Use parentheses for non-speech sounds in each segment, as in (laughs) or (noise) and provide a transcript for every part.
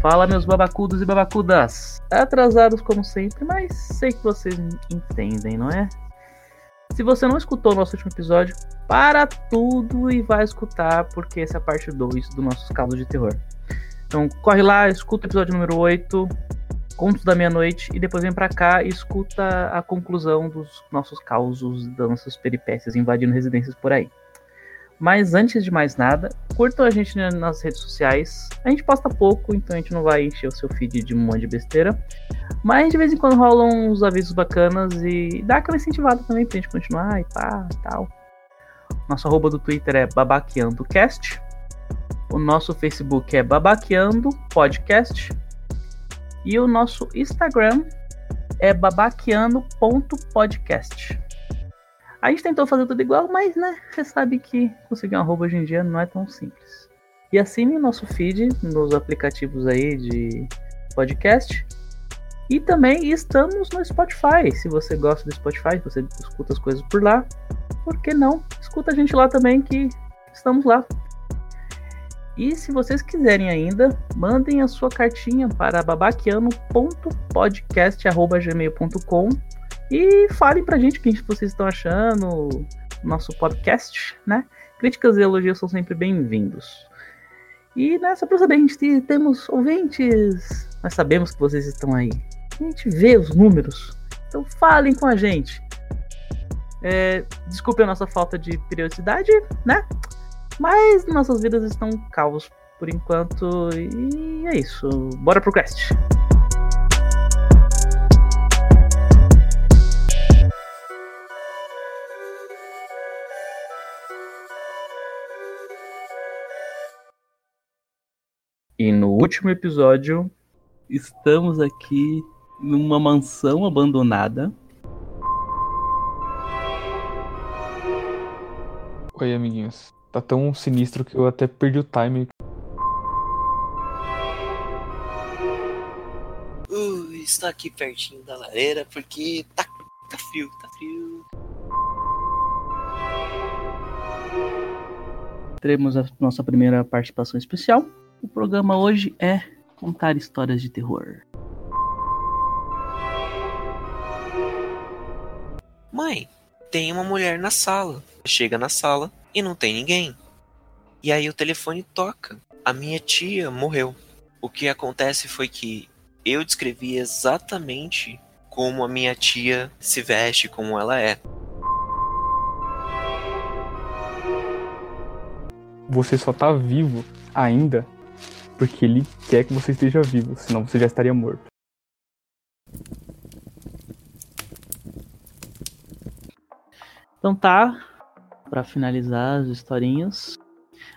Fala, meus babacudos e babacudas. Atrasados como sempre, mas sei que vocês entendem, não é? Se você não escutou o nosso último episódio, para tudo e vai escutar, porque essa é a parte 2 do nosso caso de terror. Então corre lá, escuta o episódio número 8, Contos da Meia-Noite, e depois vem pra cá e escuta a conclusão dos nossos causos, das nossas peripécias invadindo residências por aí. Mas antes de mais nada, curtam a gente nas redes sociais. A gente posta pouco, então a gente não vai encher o seu feed de um monte de besteira. Mas de vez em quando rolam uns avisos bacanas e dá aquela incentivada também pra gente continuar e pá, tal. Nosso arroba do Twitter é babaqueandocast. O nosso Facebook é babaqueando podcast. E o nosso Instagram é babaqueando.podcast. A gente tentou fazer tudo igual, mas né, você sabe que conseguir um arroba hoje em dia não é tão simples. E assine o nosso feed nos aplicativos aí de podcast. E também estamos no Spotify. Se você gosta do Spotify, você escuta as coisas por lá, por que não? Escuta a gente lá também que estamos lá. E se vocês quiserem ainda, mandem a sua cartinha para babaquiano.podcast.gmail.com e falem pra gente o que vocês estão achando do nosso podcast, né? Críticas e elogios são sempre bem-vindos. E nessa pra saber, a gente temos ouvintes, nós sabemos que vocês estão aí. A gente vê os números. Então falem com a gente. É, desculpe a nossa falta de periodicidade, né? Mas nossas vidas estão caos por enquanto. E é isso. Bora pro cast. E no último episódio, estamos aqui numa mansão abandonada. Oi, amiguinhos. Tá tão sinistro que eu até perdi o time. Uh, estou aqui pertinho da lareira porque tá, tá frio, tá frio. Teremos a nossa primeira participação especial. O programa hoje é contar histórias de terror. Mãe, tem uma mulher na sala. Chega na sala e não tem ninguém. E aí o telefone toca. A minha tia morreu. O que acontece foi que eu descrevi exatamente como a minha tia se veste, como ela é. Você só tá vivo ainda porque ele quer que você esteja vivo, senão você já estaria morto. Então tá, para finalizar as historinhas.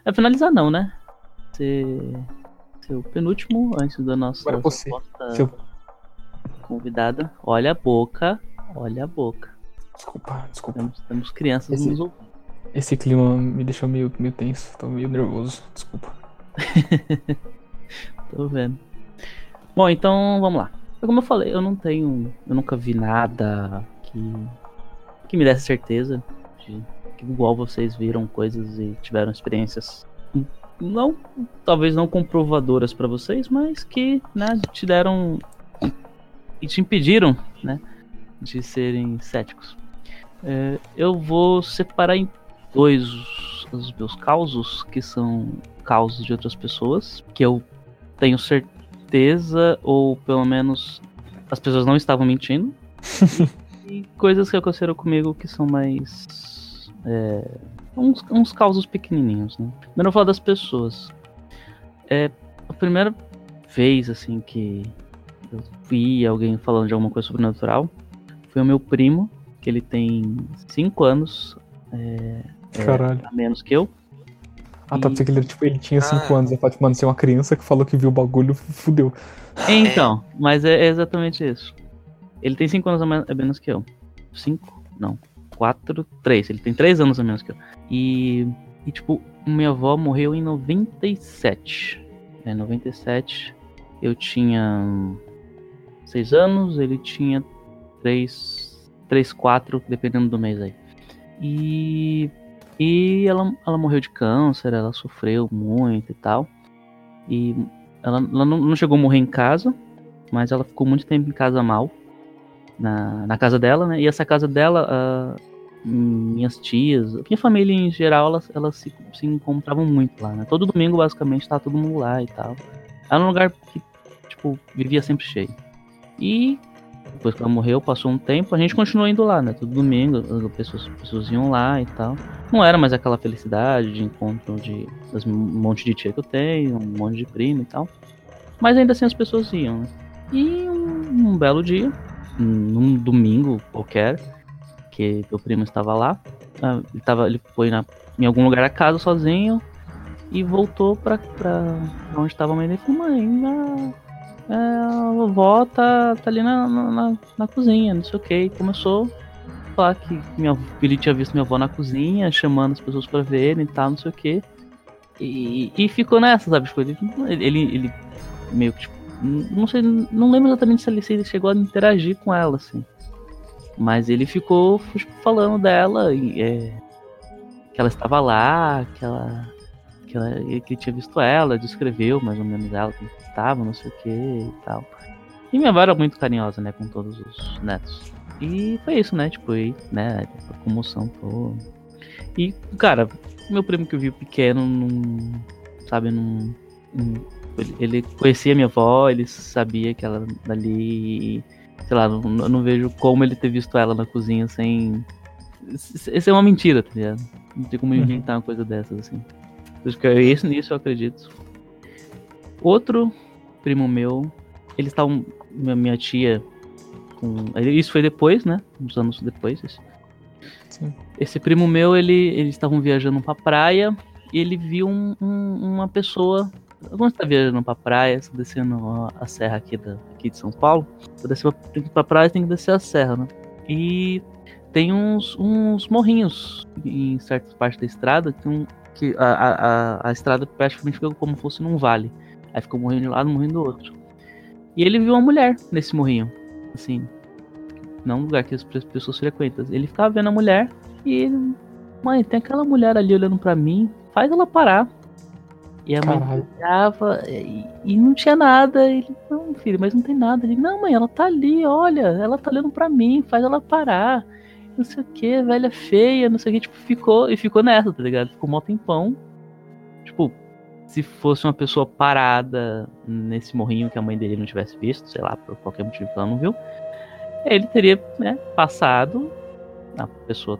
É finalizar não, né? Ser, ser o penúltimo antes da nossa Agora você, seu... convidada. Olha a boca, olha a boca. Desculpa, desculpa. Temos, temos crianças esse, nos ouvindo. Esse clima me deixou meio, meio tenso, tô meio nervoso, desculpa. (laughs) Tô vendo. Bom, então vamos lá. Como eu falei, eu não tenho. Eu nunca vi nada que. Que me desse certeza de que igual vocês viram coisas e tiveram experiências. Não, talvez não comprovadoras para vocês, mas que né, te deram e te impediram, né, de serem céticos. É, eu vou separar em dois os, meus causos, que são causos de outras pessoas, que eu tenho certeza, ou pelo menos as pessoas não estavam mentindo. (laughs) e, coisas que aconteceram comigo que são mais. É, uns, uns causos pequenininhos, né? Primeiro eu vou falar das pessoas. É, a primeira vez, assim, que eu vi alguém falando de alguma coisa sobrenatural foi o meu primo, que ele tem 5 anos é, é, a menos que eu. Ah, tá, porque ele, tipo, ele tinha 5 ah. anos. Eu falei, mano, você é uma criança que falou que viu o bagulho, (laughs) fudeu. Então, mas é exatamente isso. Ele tem 5 anos a menos que eu. 5? Não. 4, 3. Ele tem 3 anos a menos que eu. E, e, tipo, minha avó morreu em 97. É, 97. Eu tinha 6 anos, ele tinha 3, 3, 4, dependendo do mês aí. E E ela, ela morreu de câncer, ela sofreu muito e tal. E ela, ela não, não chegou a morrer em casa, mas ela ficou muito tempo em casa mal. Na, na casa dela, né? E essa casa dela, uh, minhas tias, minha família em geral, elas, elas se, se encontravam muito lá, né? Todo domingo, basicamente, tava todo mundo lá e tal. Era um lugar que, tipo, vivia sempre cheio. E depois que ela morreu, passou um tempo, a gente continuou indo lá, né? Todo domingo, as pessoas, as pessoas iam lá e tal. Não era mais aquela felicidade de encontro de um monte de tia que eu tenho, um monte de primo e tal. Mas ainda assim as pessoas iam, né? E um, um belo dia, num domingo qualquer, que meu primo estava lá, ah, ele, tava, ele foi na, em algum lugar da casa sozinho e voltou pra, pra onde estava a mãe dele e mãe, a, é, a vovó tá, tá ali na, na, na cozinha, não sei o que. E começou a falar que minha, ele tinha visto minha avó na cozinha, chamando as pessoas pra verem e tal, não sei o que. E, e ficou nessa, sabe? Tipo, ele, ele, ele meio que, tipo, não sei, não lembro exatamente se ele, chegou a interagir com ela, assim. Mas ele ficou falando dela, é, que ela estava lá, que ela, que ela que tinha visto ela, descreveu mais ou menos ela como estava, não sei o que e tal. E minha avó era muito carinhosa, né, com todos os netos. E foi isso, né, tipo, aí, né, a comoção toda. E, cara, meu primo que eu vi pequeno, não, sabe, não ele conhecia minha avó, ele sabia que ela dali. Sei lá, não, não vejo como ele ter visto ela na cozinha sem. Isso é uma mentira, tá ligado? Não tem como uhum. inventar uma coisa dessas, assim. Isso, nisso eu acredito. Outro primo meu, eles estavam. Minha tia. Com, isso foi depois, né? Uns anos depois. Isso. Sim. Esse primo meu, ele, eles estavam viajando pra praia e ele viu um, um, uma pessoa quando você tá viajando pra praia, você descendo a serra aqui, da, aqui de São Paulo, descer pra, tem que ir pra praia tem que descer a serra, né? E tem uns, uns morrinhos em certas partes da estrada que, um, que a, a, a, estrada praticamente fica como se fosse num vale. Aí fica morrinho de um lado, morrinho do outro. E ele viu uma mulher nesse morrinho, assim, não um lugar que as pessoas frequentam. Ele ficava vendo a mulher e ele, mãe, tem aquela mulher ali olhando para mim, faz ela parar. E a mãe olhava e, e, não tinha nada. Ele, não, filho, mas não tem nada. Ele, não, mãe, ela tá ali, olha, ela tá olhando pra mim, faz ela parar. Não sei o que, velha feia, não sei o que, tipo, ficou, e ficou nessa, tá ligado? Ficou mó tempão. Tipo, se fosse uma pessoa parada nesse morrinho que a mãe dele não tivesse visto, sei lá, por qualquer motivo que ela não viu, ele teria, né, passado a pessoa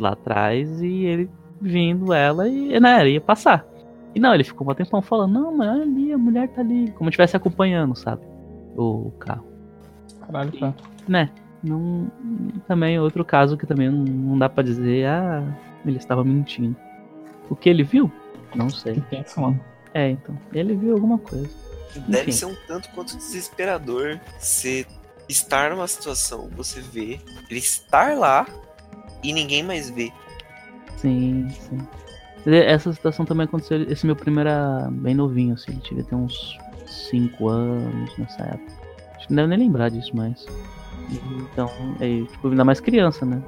lá atrás e ele vindo ela e, né, ia passar. E não, ele ficou um tempão falando, não, mas olha ali, a mulher tá ali. Como estivesse acompanhando, sabe? O carro. Caralho, tá. E, né? Não, também outro caso que também não, não dá para dizer, ah, ele estava mentindo. O que ele viu? Não sei. Pensa, mano. É, então. Ele viu alguma coisa. Deve Enfim. ser um tanto quanto desesperador você estar numa situação, você vê, ele estar lá e ninguém mais vê. Sim, sim. Essa situação também aconteceu. Esse meu primo era bem novinho, assim. Ele devia ter uns 5 anos nessa época. Acho que não deve nem lembrar disso mais. Então, é, tipo, ainda mais criança, né?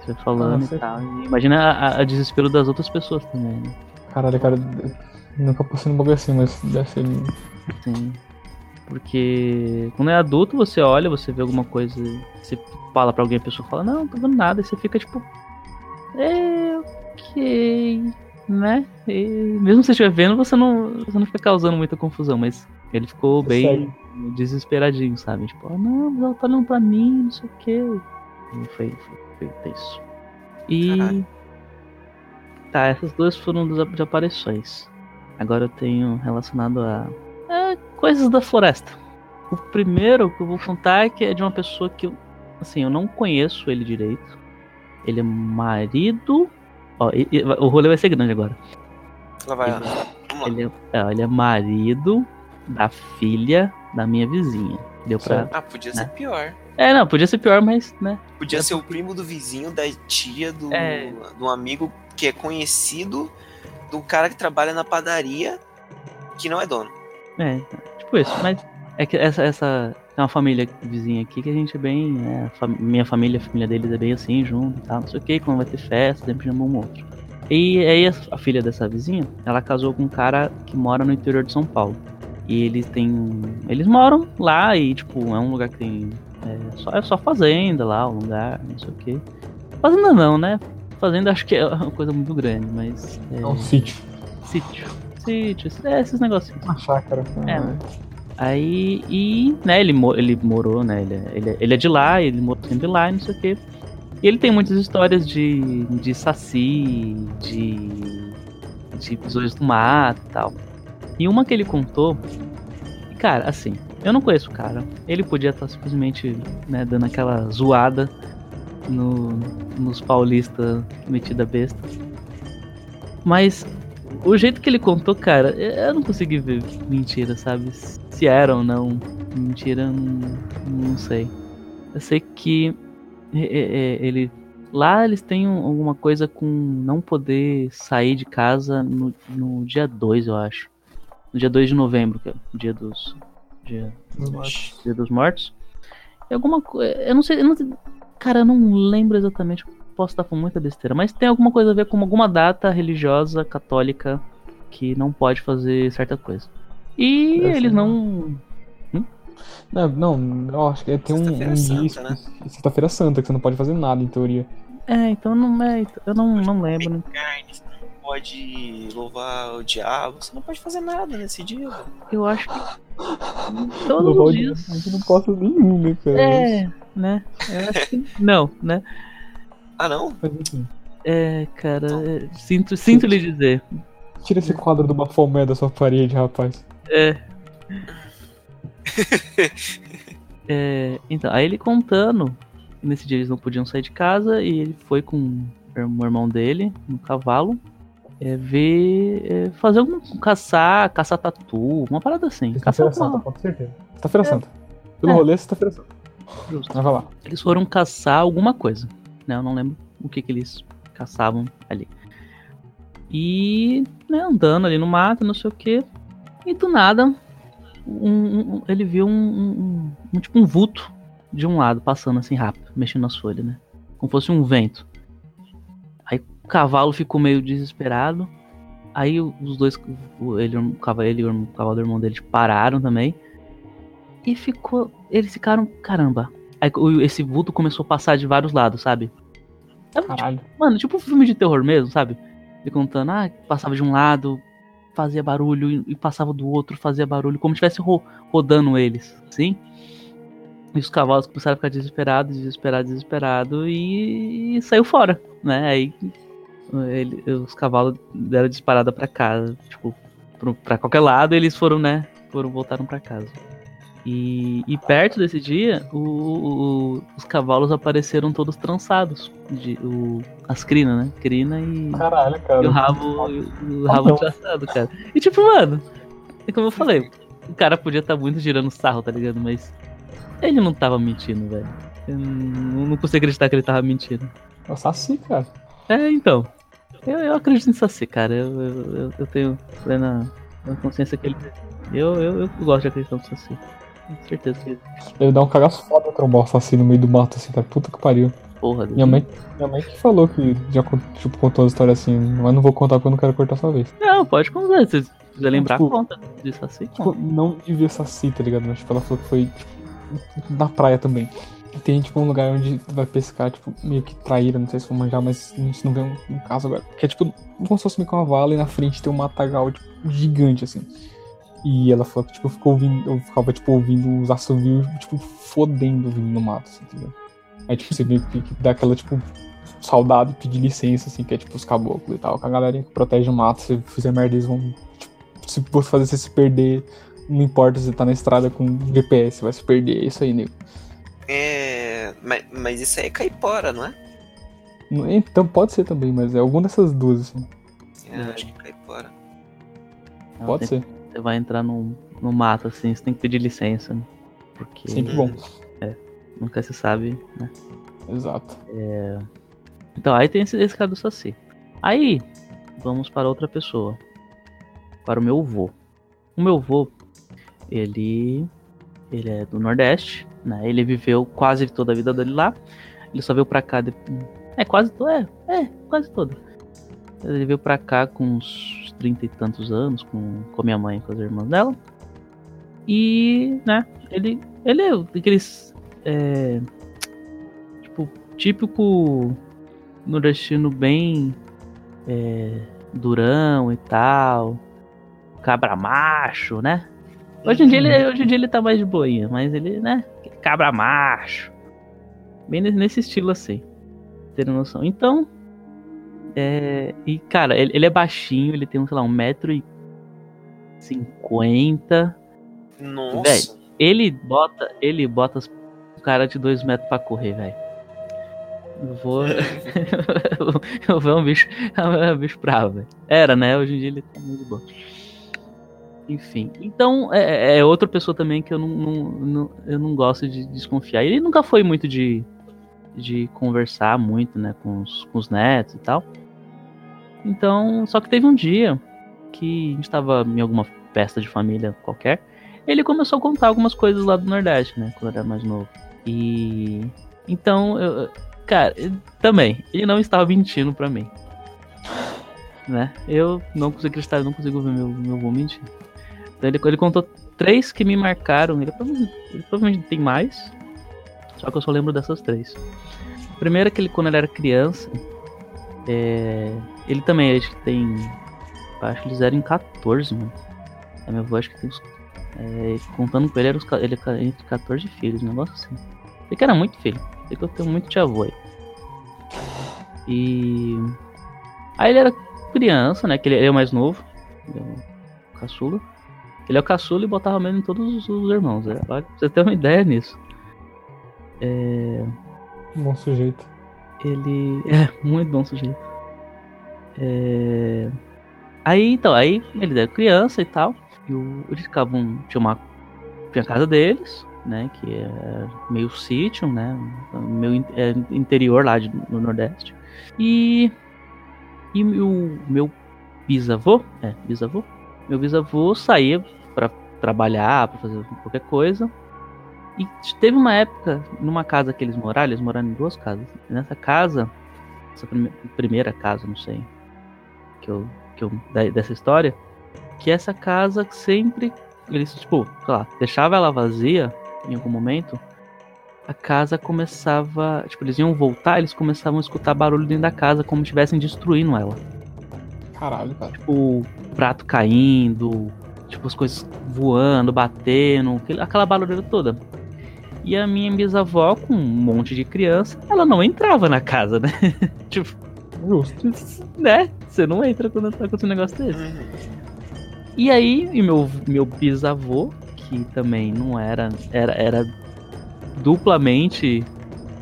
Você falando Nossa. e tal. E imagina a, a, desespero das outras pessoas também, né? Caralho, cara, nunca passei num bagulho assim, mas deve ser. Sim. Porque quando é adulto, você olha, você vê alguma coisa, você fala pra alguém, a pessoa fala, não, não tô vendo nada, e você fica tipo. É, ok né? E mesmo se você estiver vendo, você não, você não fica causando muita confusão, mas ele ficou bem Sério? desesperadinho, sabe? Tipo, ah, não, mas ela tá olhando pra mim, não sei o quê. E foi, foi, foi isso. E. Caralho. Tá, essas duas foram de aparições. Agora eu tenho relacionado a. É, coisas da floresta. O primeiro que eu vou contar é que é de uma pessoa que eu. Assim, eu não conheço ele direito. Ele é marido Ó, e, e, o rolê vai ser grande agora. Lá vai, ele, ele, é, ele é marido da filha da minha vizinha. Deu pra. Ah, podia né? ser pior. É, não, podia ser pior, mas, né? Podia ser o primo do vizinho, da tia, do, é... do amigo que é conhecido, do cara que trabalha na padaria, que não é dono. É, tipo isso, mas é que essa, essa é uma família vizinha aqui que a gente é bem. Né, minha família, a família deles é bem assim, junto e tal, não sei o que, quando vai ter festa, sempre chama um outro. E aí a, a filha dessa vizinha, ela casou com um cara que mora no interior de São Paulo. E eles têm. Eles moram lá e, tipo, é um lugar que tem. É só, é só fazenda lá, um lugar, não sei o quê. Fazenda não, né? Fazenda acho que é uma coisa muito grande, mas. É, É um sítio. sítio. Sítio, é, esses negocinhos. Uma chácara. É, né? Aí, e, né, ele, ele morou, né, ele, ele, ele é de lá, ele morou sempre lá, não sei o quê. E ele tem muitas histórias de, de saci, de, de episódios do mato e tal. E uma que ele contou, cara, assim, eu não conheço o cara. Ele podia estar simplesmente, né, dando aquela zoada no, nos paulistas metida besta. Mas o jeito que ele contou, cara, eu não consegui ver mentira, sabe? Se era ou não. Mentira, não, não sei. Eu sei que é, é, é, ele. Lá eles têm um- alguma coisa com não poder sair de casa no, no dia 2, eu acho. No dia 2 de novembro, que é o dia dos. Dia, dia dos mortos. É alguma coisa. Eu não sei. Eu não, sei- cara, eu não lembro exatamente. Posso estar com muita besteira. Mas tem alguma coisa a ver com alguma data religiosa católica que não pode fazer certa coisa. E Deve eles não. Não, não, eu acho que tem um, um Santa, né? Sexta-feira Santa, que você não pode fazer nada, em teoria. É, então não é. Eu não, não lembro. né? Carne, você não pode louvar o diabo, você não pode fazer nada nesse dia. Eu acho que. (laughs) Todos Louvar os dias. não posso nenhum, né, cara? É, né? Eu acho que. Não, né? Ah, não? É, cara. é, sinto, sinto lhe dizer. tira esse quadro do Bafomé da sua parede, rapaz. É. (laughs) É, então, aí ele contando, nesse dia eles não podiam sair de casa e ele foi com o irmão dele no cavalo é, ver. é, fazer algum. caçar, caçar tatu, uma parada assim. Caçar Sexta-feira Santa, alguma. com certeza. Sexta-feira Santa. Pelo É. rolê, sexta-feira Santa. Justo. Mas vai lá. Eles foram caçar alguma coisa. Né? Eu não lembro o que, que eles caçavam ali. E né, andando ali no mato, não sei o que. E do nada, um- um- ele viu um, um- tipo um vulto de um lado, passando assim rápido, mexendo nas folhas, né? Como fosse um vento. Aí o cavalo ficou meio desesperado. Aí os dois, ele, o cavalo, ele o cavalo do irmão dele pararam também. E ficou. Eles ficaram. Caramba. Aí esse vulto começou a passar de vários lados, sabe? Tipo, Caralho. mano, tipo um filme de terror mesmo, sabe? Ele contando, ah, passava de um lado, fazia barulho, e, passava do outro, fazia barulho, como se estivesse ro- rodando eles, assim. E os cavalos começaram a ficar desesperados, desesperados, desesperados, e, e saiu fora, né? Aí ele- os cavalos deram disparada pra casa, tipo, pro, pra qualquer lado, e eles foram, né? Foram, voltaram pra casa. E, e perto desse dia, o- o- os cavalos apareceram todos trançados. De, o, as crinas, né? Crina e, Caralho, e o cara. rabo, e o- Ah, rabo não. traçado, cara. E tipo, mano, é como eu falei, o cara podia estar muito girando sarro, tá ligado? Mas ele não tava mentindo, velho. Eu não, não consigo acreditar que ele tava mentindo. É o Saci, cara. É, então. Eu, eu acredito em Saci, cara. Eu, eu, eu- tenho plena, plena consciência que ele. Eu, eu, eu gosto de acreditar no Saci. Com certeza que Ele dá um cagaço foda trombar o Saci no meio do mato, assim, cara. Puta que pariu. porra. Minha mãe, minha mãe que falou que já tipo, contou a história assim, mas não vou contar porque eu não quero cortar sua vez. Não, pode contar. Se quiser lembrar, Tipo, conta. De Saci, Tipo, não de ver Saci, tá ligado? Mas tipo, ela falou que foi tipo, na praia também. E Tem tipo um lugar onde vai pescar, tipo, meio que traíra, não sei se vou manjar, mas a gente não vê um, um caso agora. Que é tipo, como se fosse meio que uma vala e na frente tem um matagal, tipo, gigante, assim. E ela falou que, tipo, ficou ouvindo, eu ficava, tipo, ouvindo os assovios, tipo, fodendo vindo no mato, assim, ligado? Aí, tipo, você meio que que dá aquela, tipo, saudade, pedir licença, assim, que é, tipo, os caboclos e tal. Com a galerinha que protege o mato, se fizer merda, eles vão, tipo, se você fazer você se perder, não importa se você tá na estrada com GPS, vai se perder, é isso aí, nego. É. Mas, mas isso aí é caipora, não é? Então pode ser também, mas é alguma dessas duas, assim. É, acho que é caipora. Pode ser. Você vai entrar no, no mato, assim, você tem que pedir licença, né? Porque Sempre bom. nunca se sabe, né? Exato. Então, aí tem esse, esse cara do Saci. Aí, vamos para outra pessoa. Para o meu avô. O meu avô, ele. Ele é do Nordeste, né? Ele viveu quase toda a vida dele lá. Ele só veio pra cá. De... É, quase toda. É, é, quase toda. Ele veio pra cá com uns trinta e tantos anos, com, com minha mãe e com as irmãs dela. E, né, ele, ele é aqueles. É, tipo, típico nordestino bem é, durão e tal. Cabra macho, né? Hoje em, dia ele, hoje em dia ele tá mais de boinha, mas ele, né? Cabra macho. Bem nesse estilo assim. Ter noção. Então. É, e, cara, ele, ele é baixinho, ele tem, sei lá, um metro e cinquenta. Nossa. Véi, ele bota, ele bota os cara de dois metros pra correr, velho. Eu vou. (laughs) eu vou um bicho. É (laughs) um bicho bravo, velho. Era, né? Hoje em dia ele tá muito bom. Enfim. Então, é, é, outra pessoa também que eu não, não, não, eu não gosto de desconfiar. Ele nunca foi muito de, de conversar muito, né, com os, com os netos e tal. Então, só que teve um dia que a gente tava em alguma festa de família qualquer. Ele começou a contar algumas coisas lá do Nordeste, né, quando era mais novo. E. Então, eu, cara, também, ele não estava mentindo pra mim. Né? Eu não consigo acreditar, eu não consigo ver meu, meu avô mentir. Então ele, ele contou três que me marcaram. Ele provavelmente, ele provavelmente tem mais. Só que eu só lembro dessas três. A primeira é que ele, quando ele era criança, é, ele também acho que tem. Acho que eles eram em 14, mano. A minha avó acho que tem uns. É, contando com ele, era os, ele é entre 14 filhos, um negócio assim. Ele que era muito filho. Sei que eu tenho muito tia avô aí. E. Aí ele era criança, né? Que ele é o mais novo. Ele é o caçula. Ele é o caçula e botava mesmo em todos os irmãos. Né? Pra você ter uma ideia nisso. É... Bom sujeito. Ele. (laughs) É, muito bom sujeito. É... Aí, então, aí ele era criança e tal. E o, eles ficavam. Tinha uma. Tinha a casa deles, né? Que é meio sítio, né? Meio é, interior lá de, no Nordeste. E. E o meu bisavô, é, bisavô, meu bisavô saía para trabalhar, para fazer qualquer coisa. E teve uma época, numa casa que eles moraram, eles moraram em duas casas. Nessa casa, essa prime primeira casa, não sei, que eu, que eu dessa história, que essa casa sempre eles tipo, sei lá, deixava ela vazia em algum momento, a casa começava, tipo, eles iam voltar, eles começavam a escutar barulho dentro da casa como se estivessem destruindo ela. Caralho, cara. Tipo, prato caindo, tipo, as coisas voando, batendo, aquela barulheira toda. E a minha bisavó, com um monte de criança, ela não entrava na casa, né? (laughs) tipo. Justo. Né? Você não entra quando tá com um negócio desse. E aí, e meu, meu bisavô, que também não era. Era, era duplamente.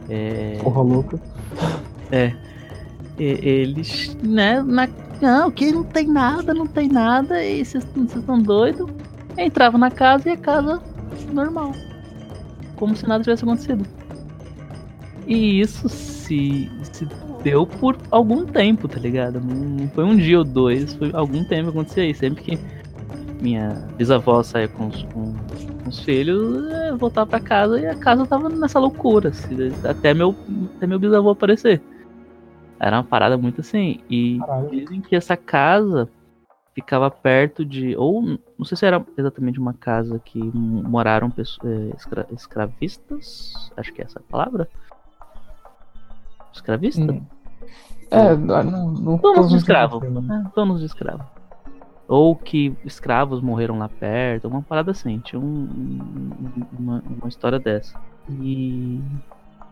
É, Porra louca. É. Eles, né, na, não, que não tem nada, não tem nada, e vocês estão doidos. Entrava na casa e a casa normal. Como se nada tivesse acontecido. E isso se, se deu por algum tempo, tá ligado? Não foi um dia ou dois, foi algum tempo que acontecia isso. Sempre que minha bisavó saía com os, com, com os filhos, eu voltava pra casa e a casa tava nessa loucura. Assim, até, meu, até meu bisavô aparecer. Era uma parada muito assim. E Caralho. dizem que essa casa ficava perto de. Ou não sei se era exatamente uma casa que moraram pessoas, é, escra, escravistas. Acho que é essa a palavra. Escravista? Hum. É, não, não Donos de escravo. né? É, donos de escravo. Ou que escravos morreram lá perto, uma parada assim. Tinha um, um- uma, uma história dessa. E.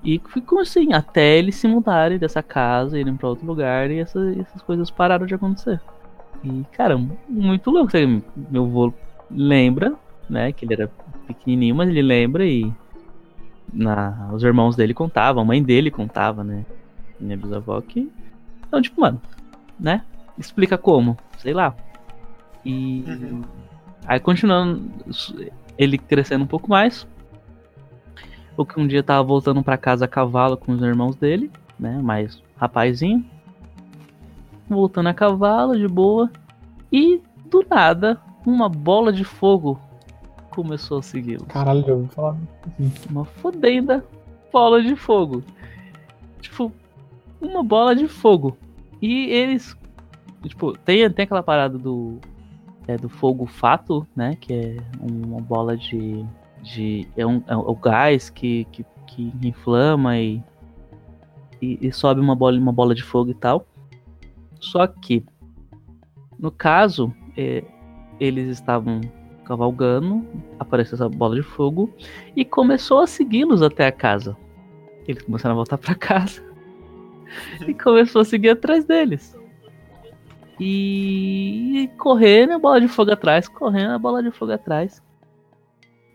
E ficou assim, até eles se mudarem dessa casa, irem pra outro lugar e essa- essas coisas pararam de acontecer. E, cara, muito louco. Meu avô lembra, né, que ele era pequenininho, mas ele lembra e. Na, os irmãos dele contavam, a mãe dele contava, né? Minha bisavó que. Então, tipo, mano, né? Explica como, sei lá. E. Uhum. Aí continuando, ele crescendo um pouco mais. O que um dia tava voltando pra casa a cavalo com os irmãos dele, né? Mais rapazinho. Voltando a cavalo, de boa. E do nada, uma bola de fogo começou a segui-lo. Caralho, eu ouvi falar. Uma fodenda bola de fogo. Tipo, uma bola de fogo. E eles tipo, tem, tem aquela parada do. É, do fogo fato, né? Que é uma bola de. de é, um, é o gás que, que, que inflama e, e, e sobe uma bola, uma bola de fogo e tal. Só que, no caso, é, eles estavam cavalgando, apareceu essa bola de fogo e começou a segui-los até a casa. Eles começaram a voltar para casa (laughs) e começou a seguir atrás deles. E correndo a bola de fogo atrás, correndo a bola de fogo atrás.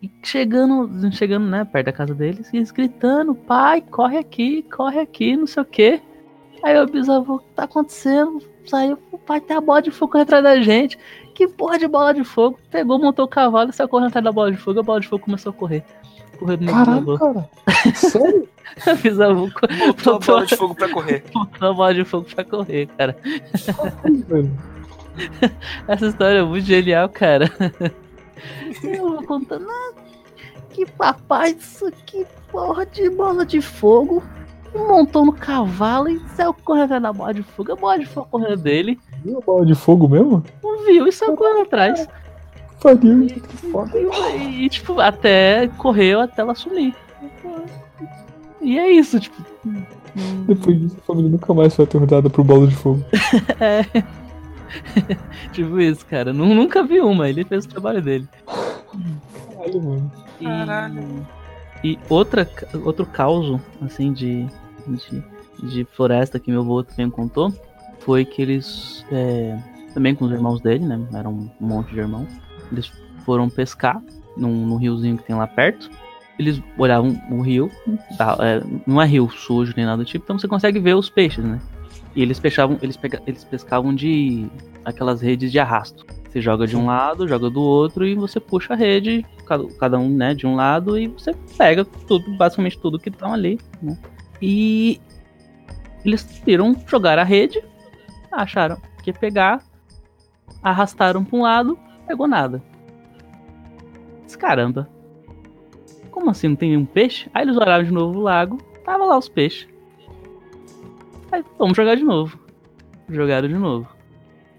E chegando, chegando, né, perto da casa deles, e eles gritando, pai, corre aqui, corre aqui, não sei o que. Aí o bisavô, o que tá acontecendo? Saiu, o pai tem a bola de fogo atrás da gente. Que porra de bola de fogo? Pegou, montou o cavalo e saiu correndo atrás da bola de fogo, a bola de fogo começou a correr. Correndo no Caralho, cara. Sério? (laughs) A bisavô Botou a bola de fogo pra correr. (laughs) botou a bola de fogo pra correr, cara. (laughs) Essa história é muito genial, cara. Eu vou contando. "Ah, Que papai, isso aqui, porra de bola de fogo. Montou no cavalo e saiu correndo atrás da bola de fogo. A bola de fogo correndo dele. Viu a bola de fogo mesmo? Não viu e saiu correndo atrás. Que foda. E, e, tipo, até correu até ela sumir. E é isso, tipo. Depois disso, a família nunca mais foi aterrorizada por bola de fogo. (laughs) É. (laughs) tipo isso, cara. Nu- Nunca vi uma, ele fez o trabalho dele. Caralho, mano. E- Caralho. E outra, outro caos, assim, de, de, de floresta que meu avô também contou, foi que eles, é, também com os irmãos dele, né, eram um monte de irmãos, eles foram pescar num, num riozinho que tem lá perto, eles olhavam o rio, tá, é, não é rio sujo nem nada do tipo, então você consegue ver os peixes, né, e eles pescavam, eles, pega, eles pescavam de aquelas redes de arrasto. Você joga de um lado, joga do outro e você puxa a rede, cada, um, né, de um lado e você pega tudo, basicamente tudo que estão ali, né? E eles viram jogar a rede, acharam que ia pegar, arrastaram para um lado, pegou nada. Caramba. Como assim não tem nenhum peixe? Aí eles olharam de novo o lago, tava lá os peixes. Aí, vamos jogar de novo. Jogaram de novo.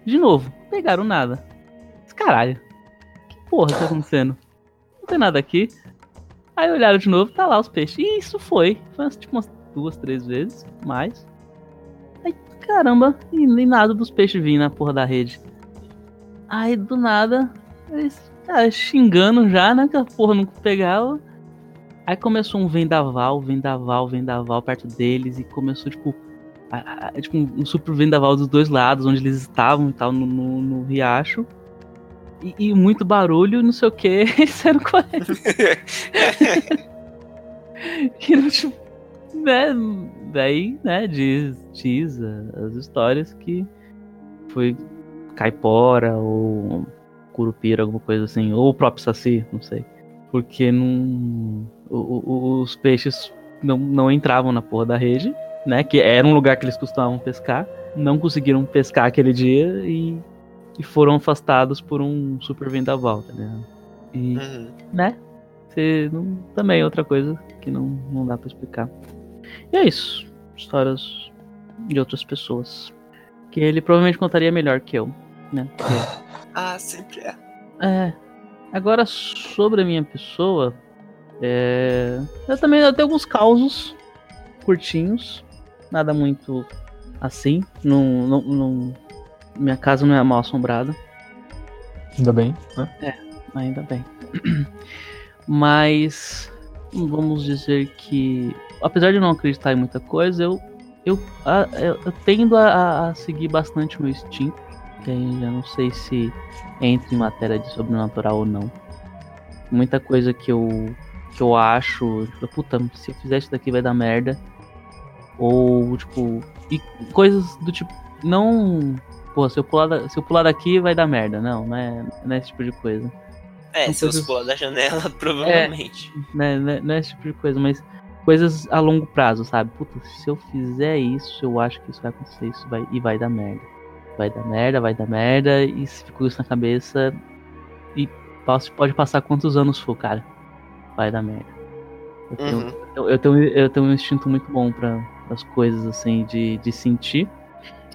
De novo, pegaram nada. Caralho, que porra tá acontecendo? Tem nada aqui. Aí olharam de novo, tá lá os peixes. E isso foi. Foi tipo umas duas, três vezes, mais. Aí, caramba, e nem nada dos peixes vinham na porra da rede. Aí do nada, eles ah, xingando já, né? Que a porra não pegava. Aí começou um vendaval, vendaval, vendaval perto deles e começou, tipo, a- a- tipo um super vendaval dos dois lados, onde eles estavam e tal, no, no, no riacho. E, e muito barulho, não sei o que, eles (laughs) saíram correndo. E não, tipo, (laughs) né, daí, né, diz, diz as histórias que foi caipora ou curupira, alguma coisa assim, ou o próprio saci, não sei. Porque não, o- o- os peixes não, não entravam na porra da rede, né, que era um lugar que eles costumavam pescar, não conseguiram pescar aquele dia e, e foram afastados por um super vendaval, tá ligado? E, Uhum. né? Você não, também é outra coisa que não, não dá pra explicar. E é isso. Histórias de outras pessoas. Que ele provavelmente contaria melhor que eu, né? Porque- (laughs) Ah, sempre é. é. Agora sobre a minha pessoa. É, eu também eu tenho alguns causos curtinhos. Nada muito assim. Não, não, não- minha casa não é mal assombrada. Ainda bem, né? Ainda bem. Mas vamos dizer que, apesar de não acreditar em muita coisa, eu, eu, a- eu, eu tendo a, a seguir bastante o meu instinto. Que aí já não sei se entra em matéria de sobrenatural ou não. Muita coisa que eu, que eu acho, tipo, puta, se eu fizer isso daqui vai dar merda. Ou, tipo, e coisas do tipo, não. Pô, se eu pular, da- se eu pular daqui vai dar merda. Não, não é, não é esse tipo de coisa. É, se eu pular da janela, (laughs) provavelmente. né, né, não é esse tipo de coisa, mas coisas a longo prazo, sabe? Puta, se eu fizer isso, eu acho que isso vai acontecer, isso vai e vai dar merda. Vai dar merda, vai dar merda, e se ficou isso na cabeça, e posso- pode passar quantos anos for, cara. Vai dar merda. Eu tenho, Uhum. eu, eu tenho, eu tenho um instinto muito bom para as coisas, assim, de, de sentir.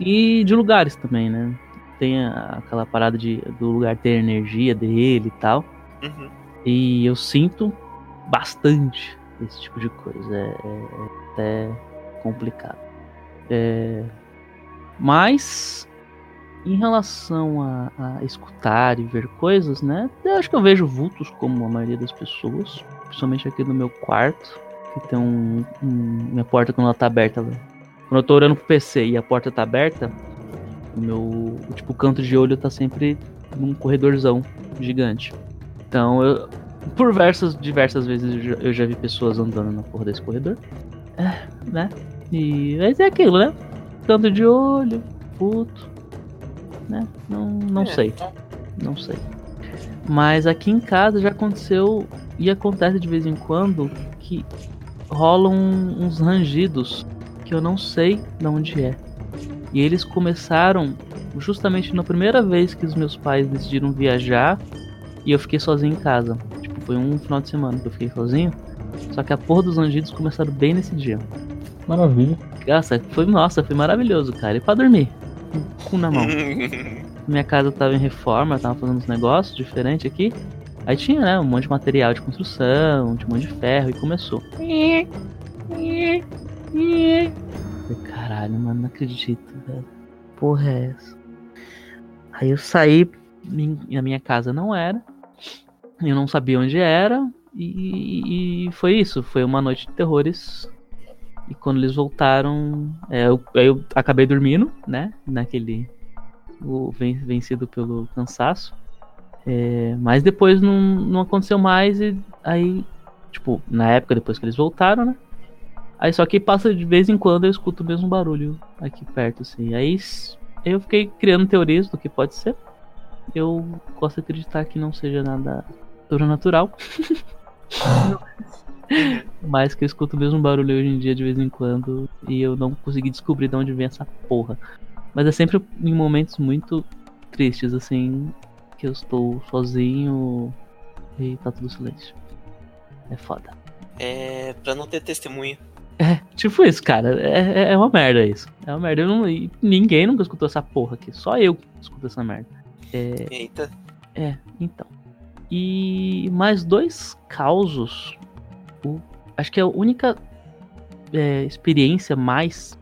E de lugares também, né? tem a- aquela parada de, do lugar ter energia dele e tal. Uhum. E eu sinto bastante esse tipo de coisa. É, é até complicado. É, mas em relação a, a escutar e ver coisas, né? Eu acho que eu vejo vultos como a maioria das pessoas, principalmente aqui no meu quarto, que tem um, um- minha porta quando ela tá aberta. ela- Quando eu tô olhando pro PC e a porta tá aberta, o meu tipo canto de olho tá sempre num corredorzão gigante. Então eu por diversas, diversas vezes eu já, eu já vi pessoas andando na porra desse corredor. É, né? E mas é aquilo, né? Canto de olho, puto. Né? Não, não É. sei. Não sei. Mas aqui em casa já aconteceu e acontece de vez em quando que rolam uns rangidos que eu não sei de onde é. E eles começaram justamente na primeira vez que os meus pais decidiram viajar e eu fiquei sozinho em casa. Tipo, foi um final de semana que eu fiquei sozinho. Só que a porra dos rangidos começaram bem nesse dia. Maravilha. Nossa, foi, nossa, foi maravilhoso, cara. E pra dormir? Com o cu na mão. (laughs) Minha casa tava em reforma, tava fazendo uns negócios diferentes aqui. Aí tinha, né, um monte de material de construção, tinha um monte de ferro e começou. Falei, Caralho, mano, não acredito, velho. Porra é essa? Aí eu saí, e a minha casa não era. Eu não sabia onde era. E, e foi isso, foi uma noite de terrores. E quando eles voltaram, é, eu, eu acabei dormindo, né? Naquele. o- ven- vencido pelo cansaço. É, mas depois não, não aconteceu mais. E aí, tipo, na época depois que eles voltaram, né? Aí só que passa de vez em quando eu escuto o mesmo barulho aqui perto, assim. Aí eu fiquei criando teorias do que pode ser. Eu gosto de acreditar que não seja nada sobrenatural. (laughs) Mas que eu escuto o mesmo barulho hoje em dia de vez em quando. E eu não consegui descobrir de onde vem essa porra. Mas é sempre em momentos muito tristes, assim. Que eu estou sozinho e tá tudo silêncio. É foda. É pra não ter testemunha. É, tipo isso, cara. É, é- é uma merda isso. É uma merda. Eu não, ninguém nunca escutou essa porra aqui. Só eu escuto essa merda. É, Eita. é, então. E mais dois causos. O- acho que a única é, experiência mais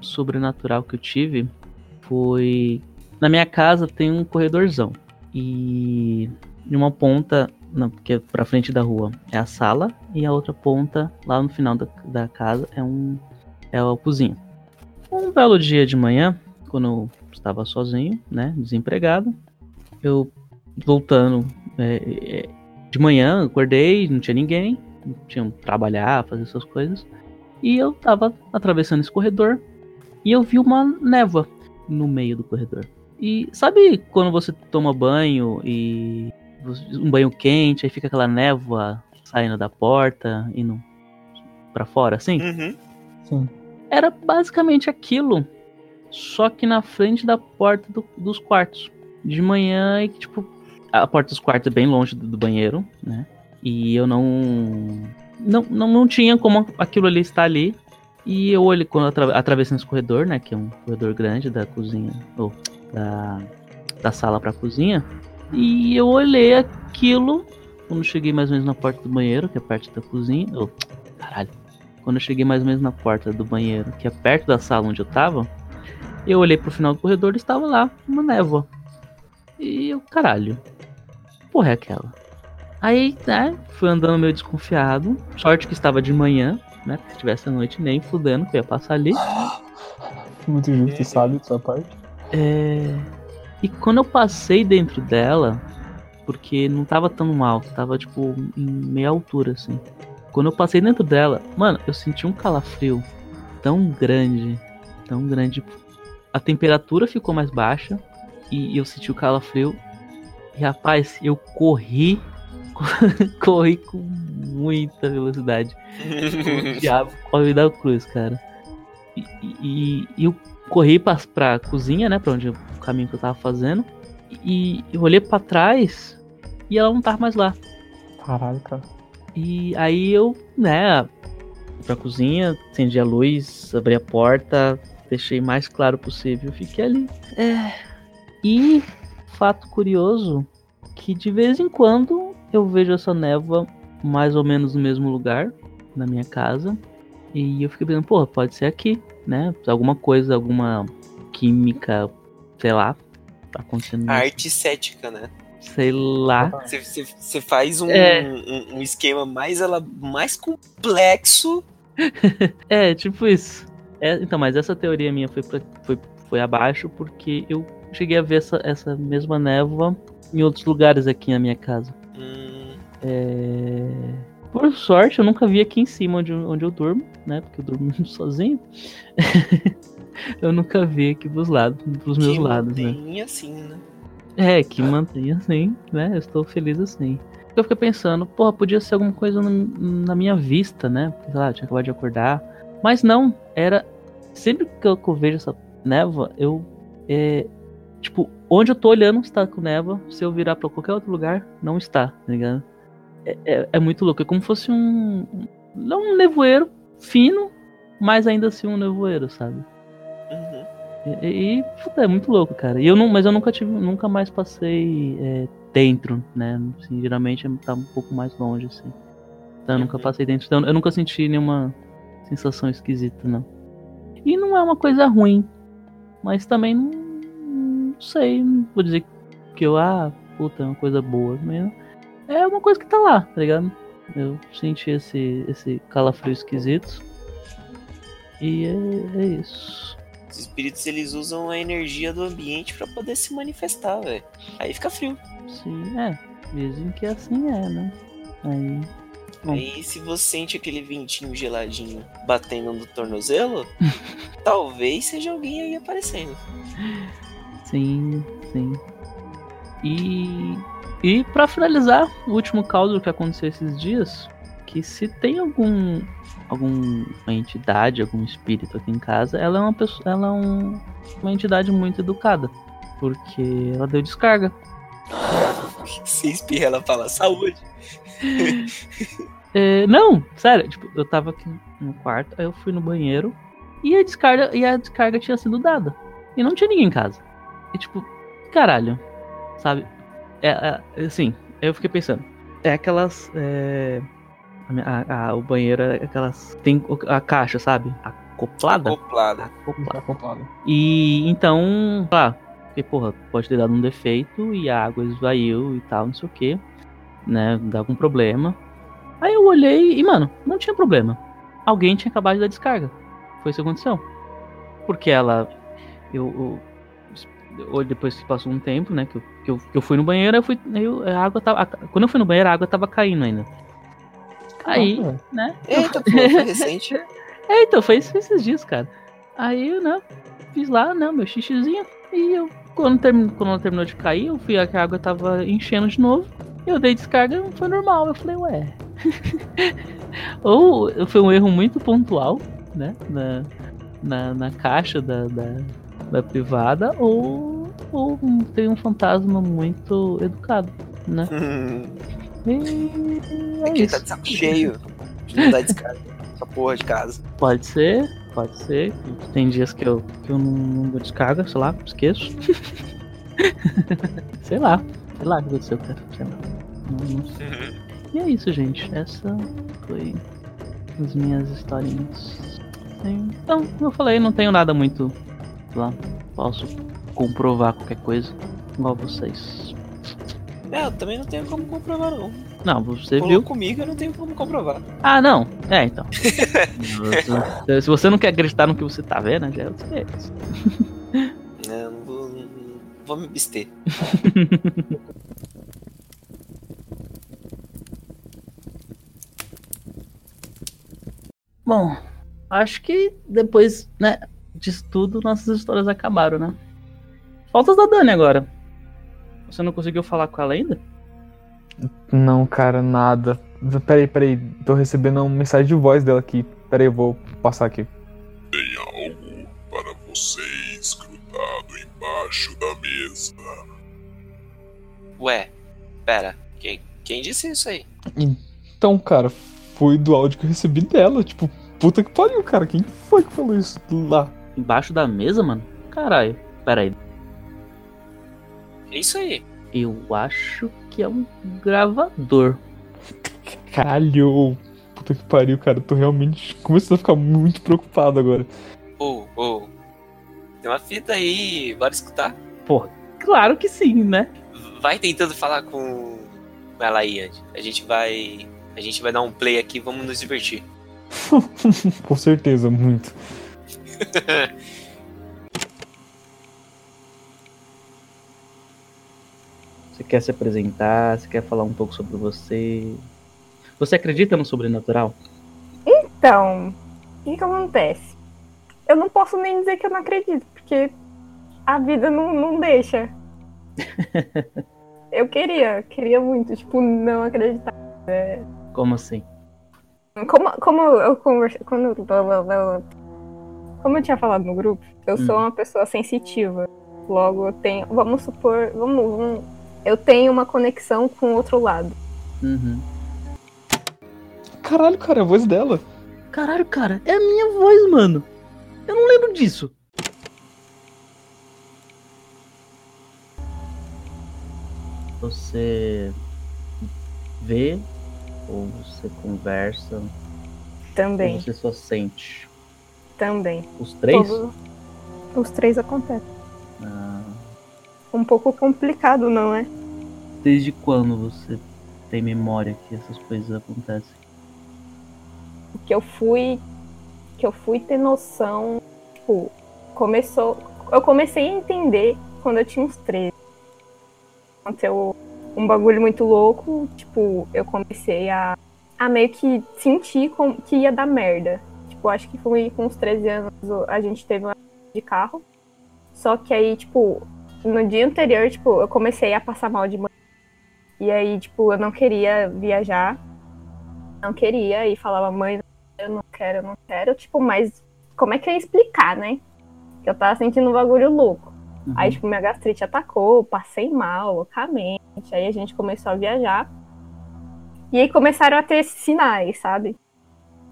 sobrenatural que eu tive foi. Na minha casa tem um corredorzão. E de uma ponta, na, que é pra frente da rua, é a sala. E a outra ponta, lá no final da, da casa, é um. É a cozinha. Um belo dia de manhã, quando eu estava sozinho, né? Desempregado, eu voltando é, é, de manhã, acordei, não tinha ninguém, não tinha que trabalhar, fazer essas coisas. E eu tava atravessando esse corredor e eu vi uma névoa no meio do corredor. E sabe quando você toma banho e um banho quente, aí fica aquela névoa saindo da porta, indo pra fora, assim? Uhum. Sim. Era basicamente aquilo, só que na frente da porta do- dos quartos. De manhã e que, tipo, a porta dos quartos é bem longe do, do banheiro, né? E eu não, não. Não, não tinha como aquilo ali estar ali. E eu olhei quando eu atra, atravessando esse corredor, né? Que é um corredor grande da cozinha, ou da, da sala pra cozinha. E eu olhei aquilo quando cheguei mais ou menos na porta do banheiro, que é perto da cozinha. Oh, caralho. Quando eu cheguei mais ou menos na porta do banheiro, que é perto da sala onde eu tava, eu olhei pro final do corredor e estava lá uma névoa. E eu, caralho, porra é aquela? Aí, né, fui andando meio desconfiado. Sorte que estava de manhã, né? Se tivesse à noite, nem fudendo que eu ia passar ali. Muito justo, sabe, da sua parte. É... E quando eu passei dentro dela, porque não tava tão alto, tava tipo em meia altura assim. Quando eu passei dentro dela, mano, eu senti um calafrio tão grande, tão grande. A temperatura ficou mais baixa e eu senti o calafrio. E rapaz, eu corri, (laughs) corri com muita velocidade. (laughs) O diabo corre da cruz, cara. E, e- e eu corri pra, pra cozinha, né? Pra onde o caminho que eu tava fazendo. E eu olhei pra trás e ela não tava mais lá. Caralho, cara. E aí eu, né, fui pra cozinha, acendi a luz, abri a porta, deixei mais claro possível, fiquei ali. É. E fato curioso que de vez em quando eu vejo essa névoa mais ou menos no mesmo lugar na minha casa. E eu fiquei pensando, pô, pode ser aqui, né? Alguma coisa, alguma química, sei lá, tá acontecendo. Arte cética, né? Sei lá. Você faz um, É. um, um esquema mais, ela, mais complexo. (laughs) É, tipo isso. É, então, mas essa teoria minha foi, pra- foi, foi abaixo porque eu cheguei a ver essa, essa mesma névoa em outros lugares aqui na minha casa. Hum, É... Por sorte, eu nunca vi aqui em cima onde, eu- onde eu durmo, né? Porque eu durmo (laughs) sozinho. (laughs) eu nunca vi aqui pros lados, pros meus que lados, né? mantém assim, né? É, que mantenha assim, né? Eu estou feliz assim. Eu fiquei pensando, porra, podia ser alguma coisa na, na minha vista, né? Sei lá, tinha acabado de acordar. Mas não, era. Sempre que eu, que eu vejo essa névoa, eu. É, tipo, onde eu tô olhando está com névoa. Se eu virar pra qualquer outro lugar, não está, tá ligado? É, é, é muito louco. É como se fosse um. Não um nevoeiro fino, mas ainda assim um nevoeiro, sabe? Uhum. E, e, puta, é muito louco, cara. E eu não, mas eu nunca tive, nunca mais passei é, dentro, né? Assim, geralmente tá um pouco mais longe, assim. Então eu nunca Uhum. passei dentro. Então eu nunca senti nenhuma sensação esquisita, não. E não é uma coisa ruim. Mas também não, não sei, não vou dizer que eu, ah, puta, é uma coisa boa. Mas é uma coisa que tá lá, tá ligado? Eu senti esse, esse calafrio esquisito. E é, é isso. Os espíritos eles usam a energia do ambiente pra poder se manifestar, velho. Aí fica frio. Sim, é. Dizem que assim é, né? Aí. Bom. Aí se você sente aquele ventinho geladinho batendo no tornozelo, (laughs) talvez seja alguém aí aparecendo. Sim, sim. E. E pra finalizar, o último caso que aconteceu esses dias, que se tem algum alguma entidade, algum espírito aqui em casa, ela é uma pessoa, ela é um- uma entidade muito educada, porque ela deu descarga. (laughs) Se espirra, ela fala saúde. (laughs) É, não, sério, tipo, eu tava aqui no quarto, aí eu fui no banheiro e a descarga, e a descarga tinha sido dada. E não tinha ninguém em casa. E tipo, caralho, sabe? É, é, assim, eu fiquei pensando, é aquelas. É, a a- o banheiro é aquelas. Tem a caixa, sabe? Acoplada. Acoplada. Acoplada. Acoplado. E então, lá, porque, porra, pode ter dado um defeito e a água esvaiu e tal, não sei o que, né? Dá algum problema. Aí eu olhei e, mano, não tinha problema. Alguém tinha acabado de dar descarga. Foi isso que aconteceu. Porque ela. Eu. eu- eu- depois que passou um tempo, né? Que eu, que eu, que eu fui no banheiro, eu fui. eu- a água tava. a- quando eu fui no banheiro, a água tava caindo ainda. Aí, Ah, né? Eita, (laughs) pô, foi recente. É, então, foi isso esses dias, cara. Aí, né, fiz lá, né, meu xixizinho. E eu, quando, termi- quando ela terminou de cair, eu fui, a água tava enchendo de novo. Eu dei descarga, foi normal. Eu falei, ué. (laughs) Ou foi um erro muito pontual, né, na, na, na caixa da, da, da privada, ou, ou tem um fantasma muito educado, né. Hum, E é é que tá de saco cheio de não dar descarga. Essa porra de casa. Pode ser, pode ser. Tem dias que eu, que eu não, dou descarga, sei lá, esqueço. (laughs) sei lá, sei lá o que aconteceu, cara. Sei lá. Não- não sei. E é isso, gente. Essa foi as minhas historinhas. Então, como eu falei, não tenho nada muito lá. Posso comprovar qualquer coisa igual vocês. É, eu também não tenho como comprovar, não. Não, você Falou viu? comigo, eu não tenho como comprovar. Ah, não. É, então. (laughs) Se- você não quer acreditar no que você tá vendo, já é outra coisa. É, eu não vou, não vou me abster. (laughs) Bom, acho que depois, né, disso tudo, nossas histórias acabaram, né? Falta as da Dani agora. Você não conseguiu falar com ela ainda? Não, cara, nada. Peraí, peraí. Tô recebendo uma mensagem de voz dela aqui. Peraí, eu vou passar aqui. Tem algo para vocês grudado embaixo da mesa. Ué, pera, quem, quem disse isso aí? Então, cara, foi do áudio que eu recebi dela. Tipo, puta que pariu, cara. Quem foi que falou isso lá? Embaixo da mesa, mano? Caralho. Pera aí. É isso aí. Eu acho que é um gravador. (laughs) Caralho! Puta que pariu, cara. Eu tô realmente começando a ficar muito preocupado agora. Ô, ô. Tem uma fita aí, bora escutar. Pô, claro que sim, né? Vai tentando falar com ela aí, Andy. A gente vai. A gente vai dar um play aqui, vamos nos divertir. (laughs) Com certeza, muito. (laughs) Você quer se apresentar? Você quer falar um pouco sobre você? Você acredita no sobrenatural? Então, o que, que acontece? Eu não posso nem dizer que eu não acredito, porque a vida não, não deixa. (laughs) eu queria, queria muito, tipo, não acreditar. É, Como assim? Como, como eu conversei. Quando, como eu tinha falado no grupo, eu sou Hum. uma pessoa sensitiva. Logo, eu tenho. Vamos supor. Vamos, vamos- eu tenho uma conexão com o outro lado. Uhum. Caralho, cara, a voz dela. Caralho, cara, é a minha voz, mano. Eu não lembro disso. Você vê ou você conversa Também. ou você só sente? Também. Os três? Os três acontecem. Ah, Um pouco complicado, não é? desde quando você tem memória que essas coisas acontecem? que eu fui que eu fui ter noção, tipo, começou, eu comecei a entender quando eu tinha uns 13. Aconteceu um bagulho muito louco, tipo, eu comecei a, a meio que sentir com, que ia dar merda. Tipo, acho que foi com uns 13 anos a gente teve uma de carro. Só que aí, tipo, no dia anterior, tipo, eu comecei a passar mal de manhã. E aí, tipo, eu não queria viajar. Não queria e falava, mãe, eu não quero, eu não quero. Tipo, mas como é que eu ia explicar, né? Que eu tava sentindo um bagulho louco. Uhum. Aí, tipo, minha gastrite atacou, passei mal, loucamente. Aí a gente começou a viajar. E aí começaram a ter esses sinais, sabe?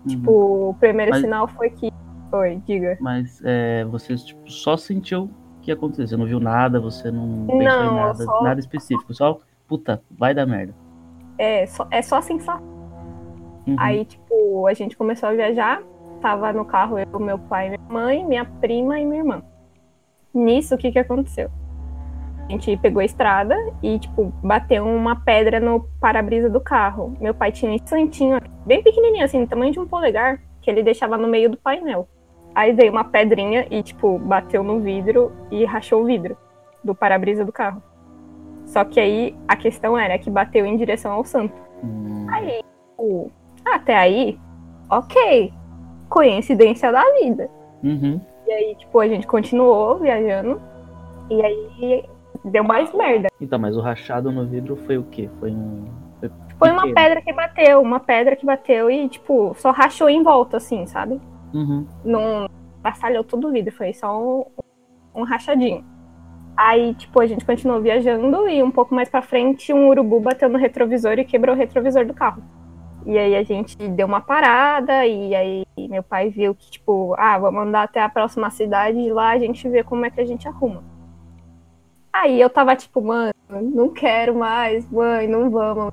Uhum. Tipo, o primeiro Mas- sinal foi que. Oi, diga. Mas é, você tipo, só sentiu o que aconteceu. Você não viu nada, você não pensou Não, em nada, só- nada específico. Só, puta, vai dar merda. É só, é só a sensação. Uhum. Aí, tipo, a gente começou a viajar. Tava no carro eu, meu pai, minha mãe, minha prima e minha irmã. Nisso, o que que aconteceu? A gente pegou a estrada e, tipo, bateu uma pedra no para-brisa do carro. Meu pai tinha um santinho, bem pequenininho, assim, do tamanho de um polegar, que ele deixava no meio do painel. Aí veio uma pedrinha e, tipo, bateu no vidro e rachou o vidro do para-brisa do carro. Só que aí a questão era que bateu em direção ao santo. Hum, Aí, tipo, até aí, ok. Coincidência da vida. uhum. E aí, tipo, a gente continuou viajando. E aí deu mais merda. Então, mas o rachado no vidro foi o quê? Foi um. Foi, Foi uma pedra que bateu, uma pedra que bateu e, tipo, só rachou em volta, assim, sabe? Uhum. Não bastalhou todo o vidro, foi só um, um rachadinho. Aí, tipo, a gente continuou viajando e um pouco mais pra frente um urubu bateu no retrovisor e quebrou o retrovisor do carro. E aí a gente deu uma parada e aí meu pai viu que, tipo, ah, vamos andar até a próxima cidade e lá a gente vê como é que a gente arruma. Aí eu tava tipo, mano, não quero mais, mãe, não vamos.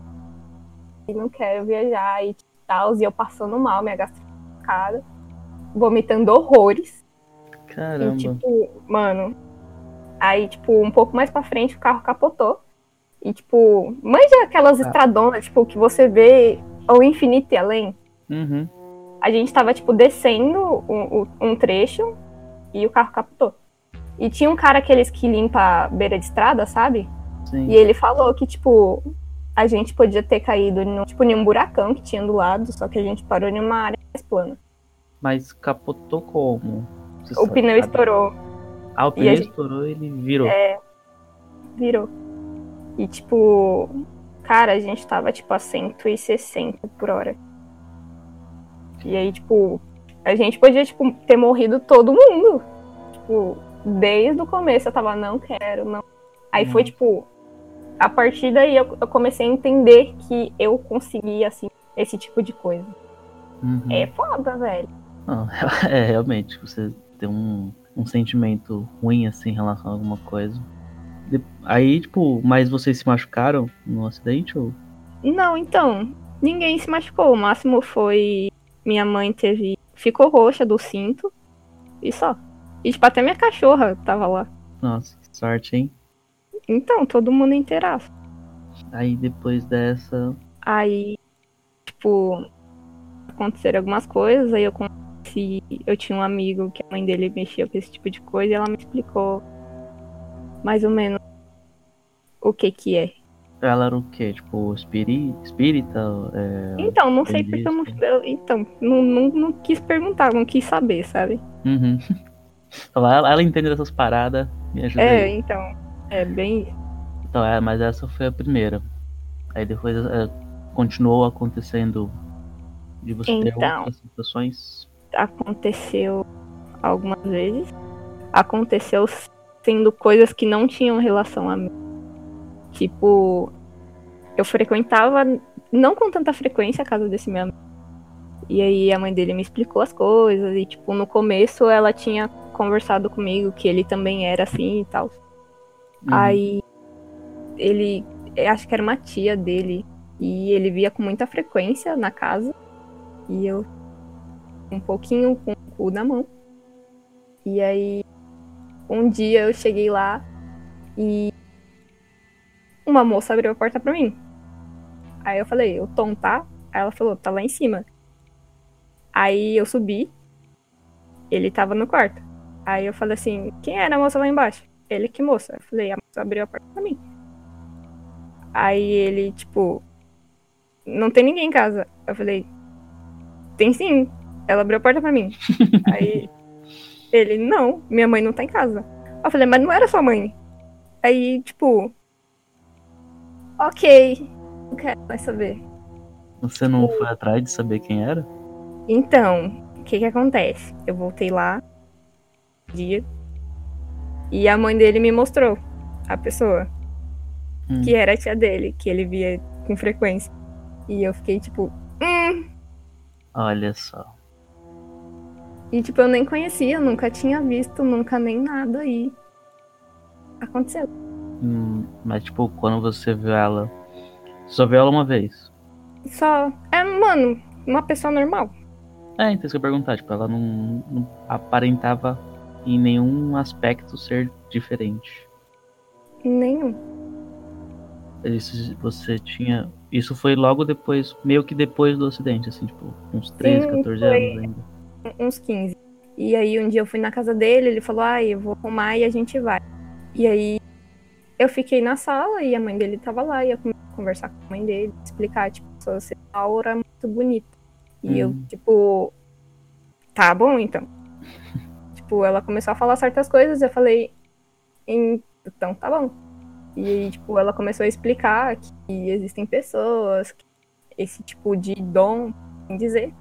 E não quero viajar e tal. E eu passando mal, minha gastrite, vomitando horrores. E, Caramba. tipo, mano. Aí, tipo, um pouco mais pra frente o carro capotou. E, tipo, manja aquelas Ah. estradonas, tipo, que você vê ao infinito e além. Uhum. A gente tava, tipo, descendo um- um trecho e o carro capotou. E tinha um cara aqueles que limpa a beira de estrada, sabe? Sim. E ele falou que, tipo, a gente podia ter caído no, tipo, em um buracão que tinha do lado, só que a gente parou em uma área mais plana. Mas capotou como? Você O sabe- pneu estourou. Ah, o e pneu gente- estourou e ele virou. É, virou. E, tipo, cara, a gente tava, tipo, a 160 por hora. E aí, tipo, a gente podia, tipo, ter morrido todo mundo. Tipo, desde o começo eu tava, não quero, não. Aí foi, Nossa. tipo, a partir daí eu, eu comecei a entender que eu conseguia, assim, esse tipo de coisa. Uhum. É foda, velho. Não, (laughs) é, realmente, você tem um, um sentimento ruim assim em relação a alguma coisa. de- aí, tipo, mas vocês se machucaram no acidente ou? Não, então, ninguém se machucou. O máximo foi minha mãe teve. Ficou roxa do cinto e só. E tipo, até minha cachorra tava lá. Nossa, que sorte, hein? Então, todo mundo inteiraço. Aí depois dessa. Aí, tipo, aconteceram algumas coisas, aí eu conheci. Eu tinha um amigo que a mãe dele mexia com esse tipo de coisa e ela me explicou mais ou menos o que que é. Ela era o quê? Tipo, espiri... espírita? É... Então, não sei porque eu não. Então, não, não, não quis perguntar, não quis saber, sabe? Uhum. (laughs) Ela, ela entende dessas paradas, me ajuda É, aí. então. É bem isso. Então, é, mas essa foi a primeira. Aí depois é, continuou acontecendo de você ter Então. outras situações. aconteceu algumas vezes. Aconteceu sendo coisas que não tinham relação a mim. Tipo, eu frequentava, não com tanta frequência, a casa desse meu amigo. E aí a mãe dele me explicou as coisas. E, tipo, no começo ela tinha conversado comigo que ele também era assim e tal. Uhum. Aí ele, eu acho que era uma tia dele, e ele via com muita frequência na casa. E eu um pouquinho com o cu na mão. E aí um dia eu cheguei lá e uma moça abriu a porta pra mim. Aí eu falei, o Tom tá? Aí ela falou, tá lá em cima. Aí eu subi, ele tava no quarto. Aí eu falei assim, quem era a moça lá embaixo? Ele que moça. Eu falei, a moça abriu a porta pra mim. Aí ele, tipo, não tem ninguém em casa. Eu falei, tem sim. Ela abriu a porta pra mim. (laughs) Aí ele, não, minha mãe não tá em casa. Eu falei, mas não era sua mãe. Aí, tipo, ok, não quero mais saber. Você não foi atrás de saber quem era? Então, o que que acontece? Eu voltei lá, dia, e a mãe dele me mostrou a pessoa, Hum. que era a tia dele, que ele via com frequência. E eu fiquei tipo, hum. Olha só. E tipo, eu nem conhecia, nunca tinha visto, nunca nem nada e aconteceu. Hum, mas, tipo, quando você viu ela. Só viu ela uma vez? Só, é, mano, uma pessoa normal. É, então isso que eu ia perguntar. Tipo, ela não, não aparentava em nenhum aspecto ser diferente. Nenhum. Isso você tinha. Isso foi logo depois, meio que depois do acidente, assim, tipo, uns 13, Sim, 14 foi. anos ainda. uns 15. E aí um dia eu fui na casa dele, ele falou, ah, eu vou arrumar e a gente vai. E aí eu fiquei na sala e a mãe dele tava lá e eu comecei a conversar com a mãe dele, explicar, tipo, sua sua aura é muito bonita. E eu, Hum. tipo, tá bom então. Tipo, ela começou a falar certas coisas, eu falei, então tá bom. E aí, tipo, ela começou a explicar que existem pessoas que esse tipo de dom, em dizer,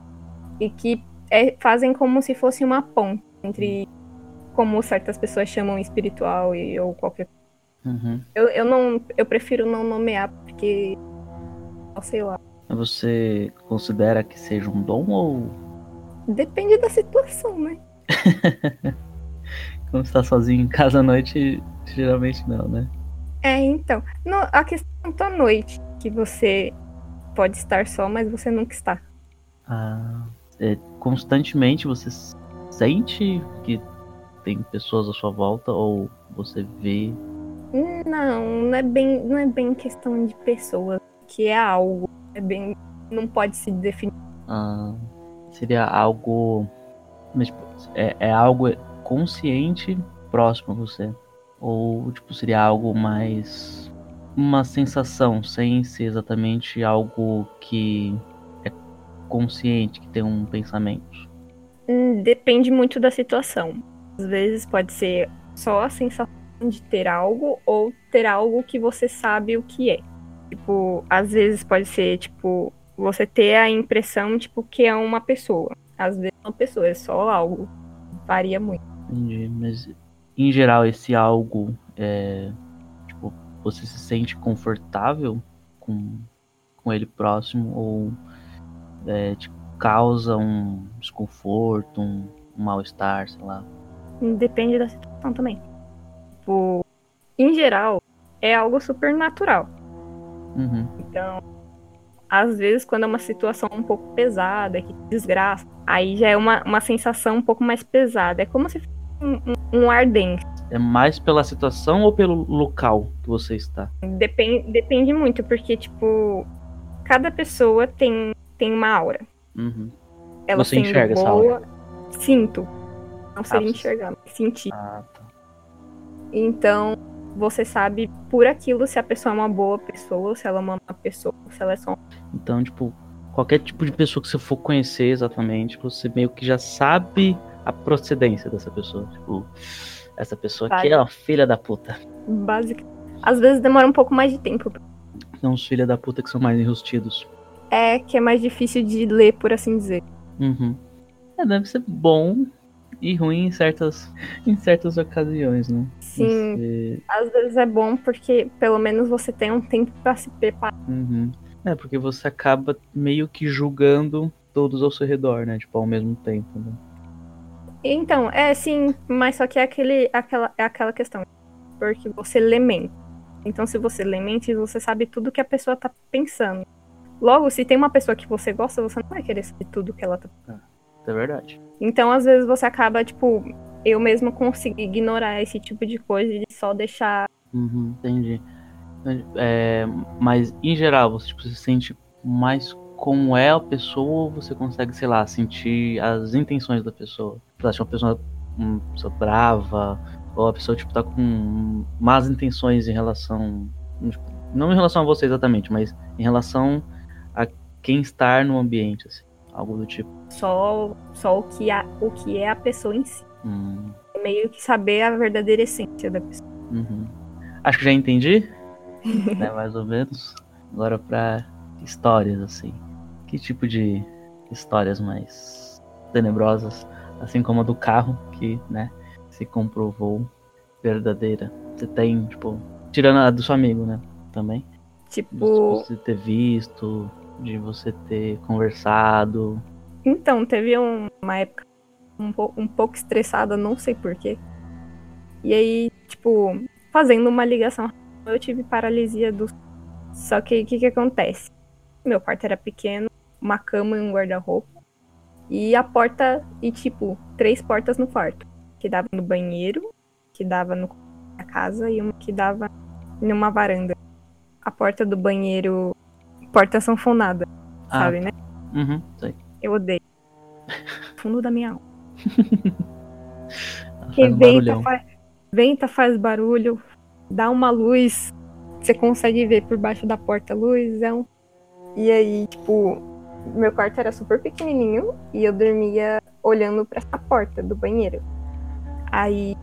e que é, fazem como se fosse uma ponte entre como certas pessoas chamam espiritual e, ou qualquer Uhum. eu, eu não eu prefiro não nomear porque sei lá Você considera que seja um dom ou depende da situação né (laughs) quando você tá sozinho em casa à noite, geralmente não, né? é então no, a questão da noite que você pode estar só mas você nunca está Ah, é, constantemente você sente que tem pessoas à sua volta ou você vê. não não é bem não é bem questão de pessoas que é algo é bem não pode se definir ah, seria algo. Mas, tipo, é, é algo consciente próximo a você. Ou tipo, seria algo mais. Uma sensação, sem ser exatamente algo que é consciente, que tem um pensamento. Hum, Depende muito da situação. Às vezes pode ser só a sensação de ter algo ou ter algo que você sabe o que é. Tipo, às vezes pode ser, tipo, você ter a impressão, tipo, que é uma pessoa. Às vezes é uma pessoa, é só algo. Varia muito. Entendi, mas em geral esse algo é. Tipo, você se sente confortável com, com ele próximo ou é, te causa um desconforto, um, um mal-estar, sei lá. Depende da situação também. Tipo, em geral, é algo super natural. Uhum. Então, às vezes, quando é uma situação um pouco pesada, que desgraça, aí já é uma, uma sensação um pouco mais pesada. É como se fosse um, um, ar denso. É mais pela situação ou pelo local que você está? Depende, depende muito, porque, tipo, cada pessoa tem, tem uma aura. Uhum. Ela Você enxerga essa boa, Sinto. Não seria você- enxergar, mas sentir. Ah, tá. Então, você sabe por aquilo se a pessoa é uma boa pessoa, se ela é uma má pessoa, se ela é só. Então, tipo, qualquer tipo de pessoa que você for conhecer exatamente, você meio que já sabe a procedência dessa pessoa. Tipo, essa pessoa aqui é uma filha da puta. Básica. Às vezes demora um pouco mais de tempo. Tem uns filha da puta que são mais enrustidos. É que é mais difícil de ler, por assim dizer. Uhum. É, deve ser bom e ruim em certas, (laughs) em certas ocasiões, né? Sim, Você- às vezes é bom porque pelo menos você tem um tempo pra se preparar. Uhum. É, porque você acaba meio que julgando todos ao seu redor, né? Tipo, ao mesmo tempo, né? Então, é sim, mas só que é, aquele, aquela, é aquela questão. Porque você lê mente. Então, se você lê mente, você sabe tudo que a pessoa tá pensando. Logo, se tem uma pessoa que você gosta, você não vai querer saber tudo que ela tá É verdade. Então, às vezes, você acaba, tipo, eu mesma consegui ignorar esse tipo de coisa e só deixar. Uhum, entendi. É, mas, em geral, você tipo, se sente mais como é a pessoa ou você consegue, sei lá, sentir as intenções da pessoa? Você acha uma pessoa, uma pessoa brava ou a pessoa, tipo, tá com más intenções em relação... tipo, não em relação a você exatamente, mas em relação a quem estar no ambiente, assim. Algo do tipo. Só, só o, que a, o que é a pessoa em si. Hum, Meio que saber a verdadeira essência da pessoa. uhum. Acho que já entendi, (laughs) né, mais ou menos. Agora pra histórias, assim. Que tipo de histórias mais tenebrosas, assim como a do carro, que, né, se comprovou verdadeira. Você tem, tipo, tirando a do seu amigo, né, também. De Tipo, você ter visto, de você ter conversado. então, teve um- uma época um, po- um pouco estressada, não sei porquê. E aí, tipo, fazendo uma ligação, eu tive paralisia do. Só que o que, que acontece? Meu quarto era pequeno, uma cama e um guarda-roupa. E a porta, e tipo, três portas no quarto. Que dava no banheiro, que dava no na casa e uma que dava numa varanda. A porta do banheiro, porta sanfonada, Ah, sabe, né? Uhum, sei. Eu odeio. (laughs) Fundo da minha alma. Ela Que faz um venta, faz, venta, faz barulho, dá uma luz, você consegue ver por baixo da porta a luz. É um... E aí, tipo, meu quarto era super pequenininho e eu dormia olhando pra essa porta do banheiro. Aí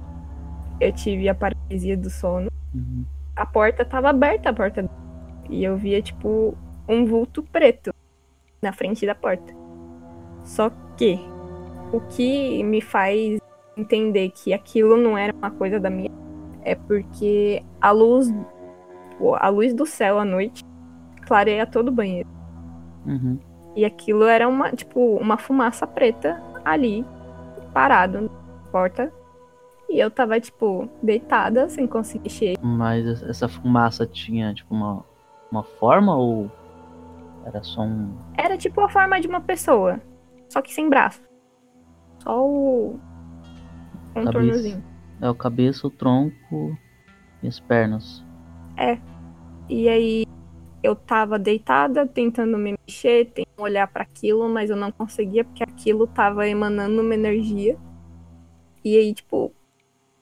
eu tive a paralisia do sono. Uhum. A porta tava aberta, a porta. E eu via, tipo, um vulto preto na frente da porta. Só que o que me faz entender que aquilo não era uma coisa da minha é porque a luz a luz do céu à noite clareia todo o banheiro. Uhum. E aquilo era uma, tipo, uma fumaça preta ali, parado na porta. E eu tava, tipo, deitada, sem conseguir mexer. Mas es- essa fumaça tinha, tipo, uma, uma forma ou era só um. Era tipo a forma de uma pessoa, só que sem braço. Só o contornozinho. É o cabeça, o tronco e as pernas. E aí eu tava deitada, tentando me mexer, tentando olhar pra aquilo, mas eu não conseguia porque aquilo tava emanando uma energia. E aí, tipo,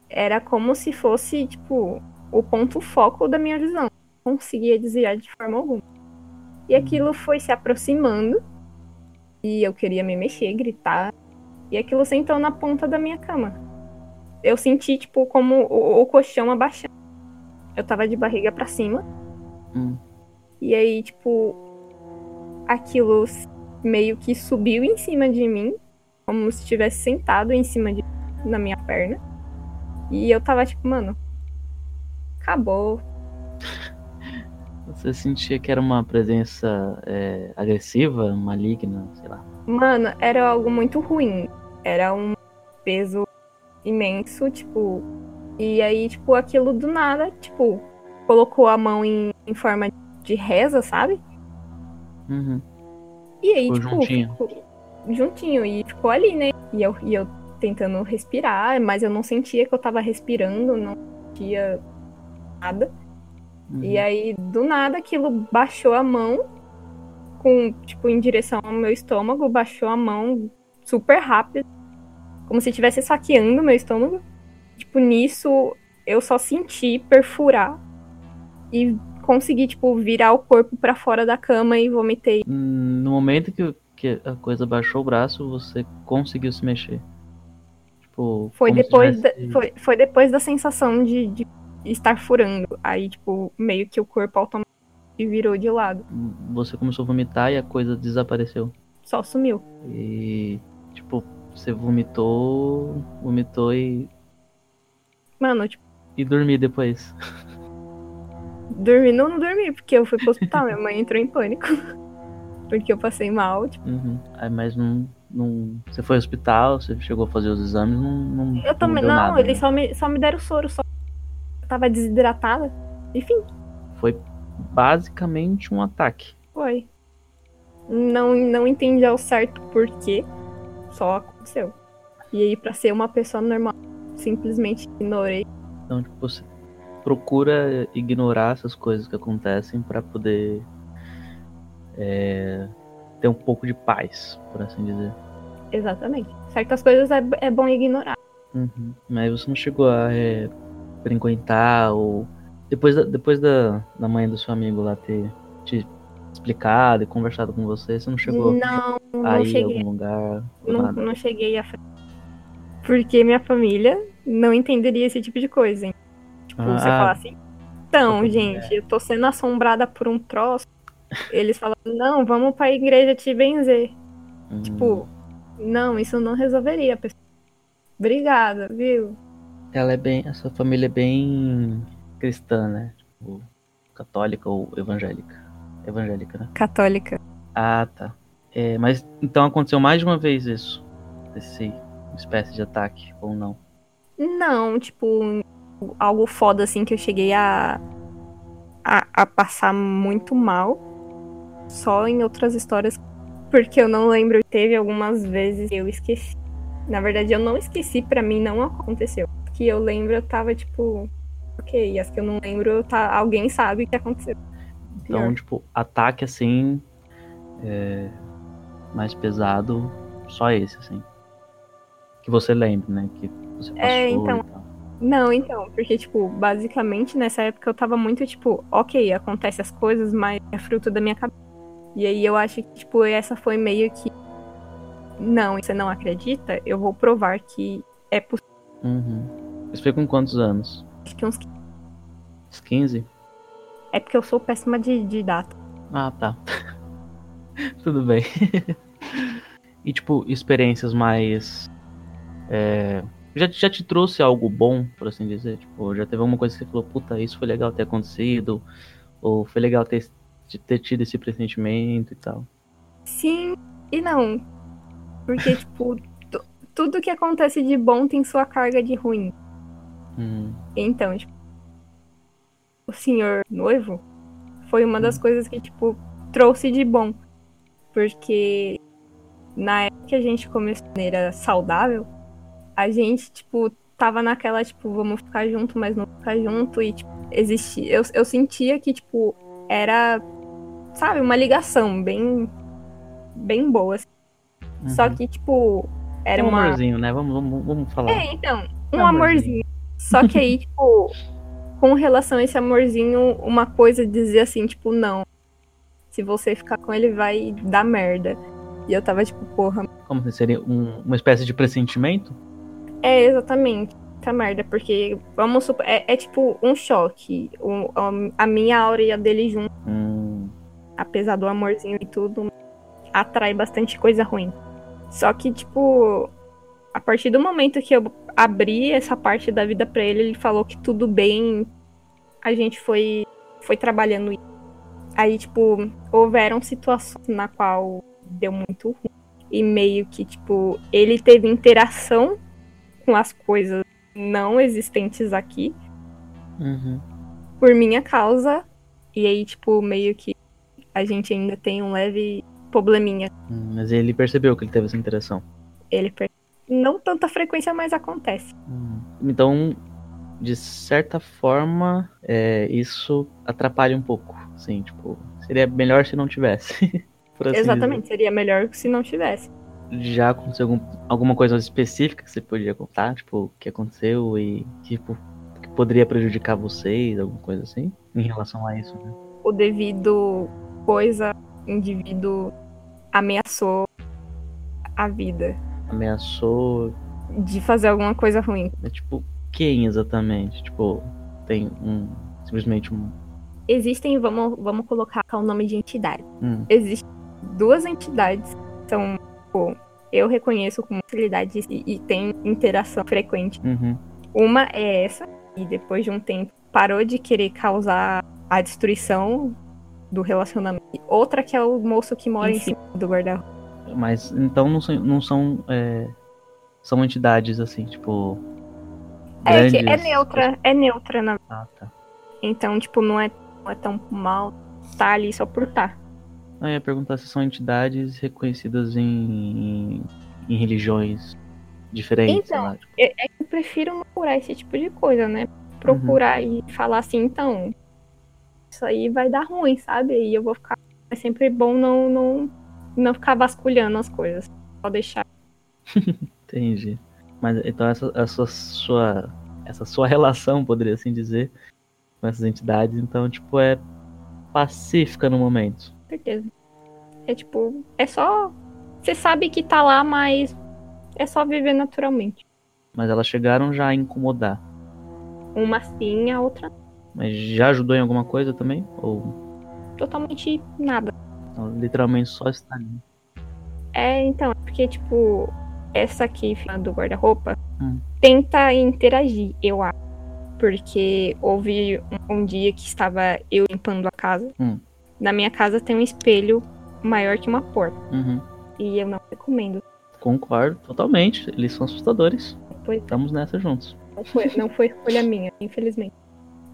era como se fosse, tipo, o ponto foco da minha visão. Não conseguia desviar de forma alguma. E aquilo foi se aproximando. E eu queria me mexer, gritar. E aquilo sentou na ponta da minha cama. Eu senti, tipo, como o, o colchão abaixando. Eu tava de barriga pra cima. Hum. E aí, tipo, aquilo meio que subiu em cima de mim, como se tivesse sentado em cima de na minha perna. E eu tava tipo, mano, acabou. (laughs) Você sentia que era uma presença é, agressiva, maligna, sei lá. Mano, era algo muito ruim. Era um peso imenso, tipo, E aí, tipo, aquilo do nada, tipo, colocou a mão em, em forma de reza, sabe? Uhum. E aí, Ficou tipo, juntinho. ficou juntinho e ficou ali, né? E eu, e eu tentando respirar, mas eu não sentia que eu tava respirando, não sentia nada. Uhum. E aí, do nada, aquilo baixou a mão, com, tipo, em direção ao meu estômago, baixou a mão super rápido, como se estivesse saqueando meu estômago. Tipo, nisso, eu só senti perfurar e consegui, tipo, virar o corpo pra fora da cama e vomitei. No momento que, que a coisa baixou o braço, você conseguiu se mexer. Tipo, Foi depois, da, tivesse- foi, foi depois da sensação de, de estar furando. Aí, tipo, meio que o corpo automaticamente virou de lado. Você começou a vomitar e a coisa desapareceu. Só sumiu. E, você vomitou, vomitou e, Mano, tipo, e dormi depois. dormi, não, não dormi, porque eu fui pro hospital. Minha mãe entrou em pânico. (laughs) Porque eu passei mal, tipo, Uhum. Aí, mas não, não. Você foi ao hospital, você chegou a fazer os exames, não. não eu também. deu Não, nada, eles né? só me, só me deram soro, só. Eu tava desidratada. Enfim, Foi basicamente um ataque. foi. Não, não entendi ao certo porquê. Só aconteceu. E aí, pra ser uma pessoa normal, simplesmente ignorei. Então, tipo, você procura ignorar essas coisas que acontecem pra poder é, ter um pouco de paz, por assim dizer. Exatamente. Certas coisas é, é bom ignorar. Uhum. Mas você não chegou a é, frequentar ou. Depois, da, depois da, da mãe do seu amigo lá ter te explicado e conversado com você, você não chegou Não, a não ir a cheguei. algum lugar? Não, não cheguei a. Porque minha família não entenderia esse tipo de coisa, hein? Tipo, você Ah. falar assim. Então, gente, eu tô sendo assombrada por um troço. Eles falam, não, vamos pra igreja te benzer. Hum, Tipo, não, isso não resolveria, pessoal. Obrigada, viu? Ela é bem. A sua família é bem cristã, né? Tipo, católica ou evangélica? Evangélica, né? Católica. Ah, tá. É, mas então aconteceu mais de uma vez isso? Esse espécie de ataque, ou não? Não, tipo, algo foda assim que eu cheguei a, a, a passar muito mal. Só em outras histórias. Porque eu não lembro. Teve algumas vezes que eu esqueci. Na verdade, eu não esqueci, pra mim não aconteceu. Que eu lembro, eu tava tipo. Ok, as que eu não lembro, tá, alguém sabe o que aconteceu. Então, Pior. tipo, ataque assim. é, mais pesado, só esse, assim. Que você lembre, né? Que você passou É, então. Não, então, porque, tipo, basicamente nessa época eu tava muito, tipo, ok, acontece as coisas, mas é fruto da minha cabeça. E aí eu acho que, tipo, essa foi meio que. Não, você não acredita? Eu vou provar que é possível. Uhum. Você foi com quantos anos? Acho que uns. Uns 15? É porque eu sou péssima de, de data. Ah, tá. (laughs) Tudo bem. (laughs) e, tipo, experiências mais. é, Já, já te trouxe algo bom, por assim dizer? Tipo, já teve alguma coisa que você falou, puta, isso foi legal ter acontecido? Ou foi legal ter, ter tido esse pressentimento e tal? Sim e não. Porque, (laughs) tipo, tu- tudo que acontece de bom tem sua carga de ruim. Hum, Então, tipo, o senhor noivo foi uma das coisas que, tipo, trouxe de bom. Porque na época que a gente começou de maneira saudável, a gente, tipo, tava naquela, tipo, vamos ficar junto, mas não ficar junto. E, tipo, existia. Eu, eu sentia que, tipo, era, sabe, uma ligação bem. bem boa. assim. Só uhum. que, tipo, era um uma. amorzinho, né? Vamos, vamos, vamos falar. É, então, um Um amorzinho. amorzinho. Só que aí, tipo, com relação a esse amorzinho, uma coisa dizia assim, tipo, não. Se você ficar com ele, vai dar merda. E eu tava tipo, porra. Como seria um- uma espécie de pressentimento? É exatamente. Tá merda, porque vamos supor. É, é tipo um choque. O- a- a minha aura e a dele junto, Hum, apesar do amorzinho e tudo, atrai bastante coisa ruim. Só que, tipo, a partir do momento que eu abri essa parte da vida pra ele, ele falou que tudo bem. A gente foi, foi trabalhando isso. Aí, tipo, houveram situações na qual deu muito ruim. E meio que, tipo, ele teve interação com as coisas não existentes aqui Uhum. por minha causa. E aí, tipo, meio que a gente ainda tem um leve probleminha. Hum, Mas ele percebeu que ele teve essa interação. Ele per- não tanta frequência, mas acontece. Hum. Então, de certa forma, é, isso atrapalha um pouco. Assim, tipo, seria melhor se não tivesse. (laughs) por assim Exatamente, seria melhor se não tivesse. dizer. Já aconteceu algum- alguma coisa específica que você poderia contar? Tipo, o que aconteceu e, tipo, que poderia prejudicar vocês, alguma coisa assim? Em relação a isso, né? O devido coisa, indivíduo ameaçou a vida Ameaçou. de fazer alguma coisa ruim. É, tipo, quem exatamente? Tipo, tem um. Simplesmente um. Existem, vamos, vamos colocar o nome de entidade. Hum, Existem duas entidades que são, tipo, eu reconheço como facilidade e, e tem interação frequente. uhum, Uma é essa, e depois de um tempo parou de querer causar a destruição do relacionamento. E outra que é o moço que mora em cima do guarda-roupa. Mas então não são. Não são, é, são entidades assim, tipo. É é neutra, é neutra, na... Ah, tá. então, tipo, não é, não é tão mal tá ali só por tá. Eu ia perguntar se são entidades reconhecidas em, em religiões diferentes. Então, lá, tipo. É, é que eu prefiro não procurar esse tipo de coisa, né? Procurar e falar assim, então, isso aí vai dar ruim, sabe? E eu vou ficar. É sempre bom não, não, não ficar vasculhando as coisas. Só deixar. (laughs) Entendi. Mas então essa, essa sua. Essa sua relação, poderia assim dizer, com essas entidades, então, tipo, é pacífica no momento. Certeza. É tipo, é só. Você sabe que tá lá, mas é só viver naturalmente. Mas elas chegaram já a incomodar. Uma sim, a outra Mas já ajudou em alguma coisa também? Ou totalmente nada. Não, literalmente só está ali? É, então, é porque, tipo, essa aqui do guarda-roupa Hum. tenta interagir, eu acho. Porque houve um, um dia que estava eu limpando a casa. Hum. Na minha casa tem um espelho maior que uma porta. Uhum. E eu não recomendo. Concordo, totalmente. Eles são assustadores. Pois Estamos nessa juntos. Não foi, não foi escolha minha, infelizmente.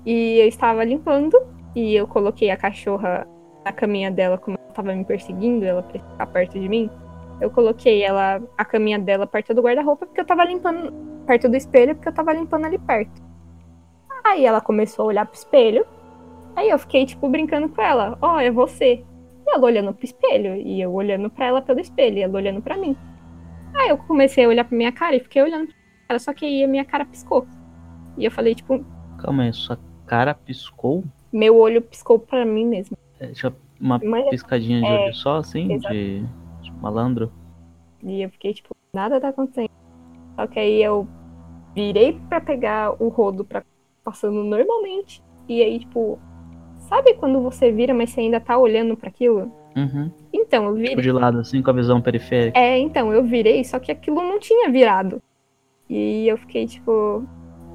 E eu estava limpando e eu coloquei a cachorra na caminha dela, como ela estava me perseguindo, ela pra ficar perto de mim. Eu coloquei ela, a caminha dela perto do guarda-roupa, porque eu tava limpando, perto do espelho, porque eu tava limpando ali perto. Aí ela começou a olhar pro espelho. Aí eu fiquei, tipo, brincando com ela. Ó, é você. E ela olhando pro espelho. E eu olhando pra ela pelo espelho. E ela olhando pra mim. Aí eu comecei a olhar pra minha cara e fiquei olhando pra cara. Só que aí a minha cara piscou. E eu falei, tipo, Calma aí, sua cara piscou? meu olho piscou pra mim mesmo. É, uma Mas- piscadinha de é, olho só, assim? De, malandro? E eu fiquei, tipo, nada tá acontecendo. Só que aí eu virei pra pegar o rodo pra passando normalmente. E aí, tipo, sabe quando você vira, mas você ainda tá olhando pra aquilo? Uhum. Então, eu Tipo virei. de lado, assim, com a visão periférica. É, então, eu virei, só que aquilo não tinha virado. E eu fiquei, tipo,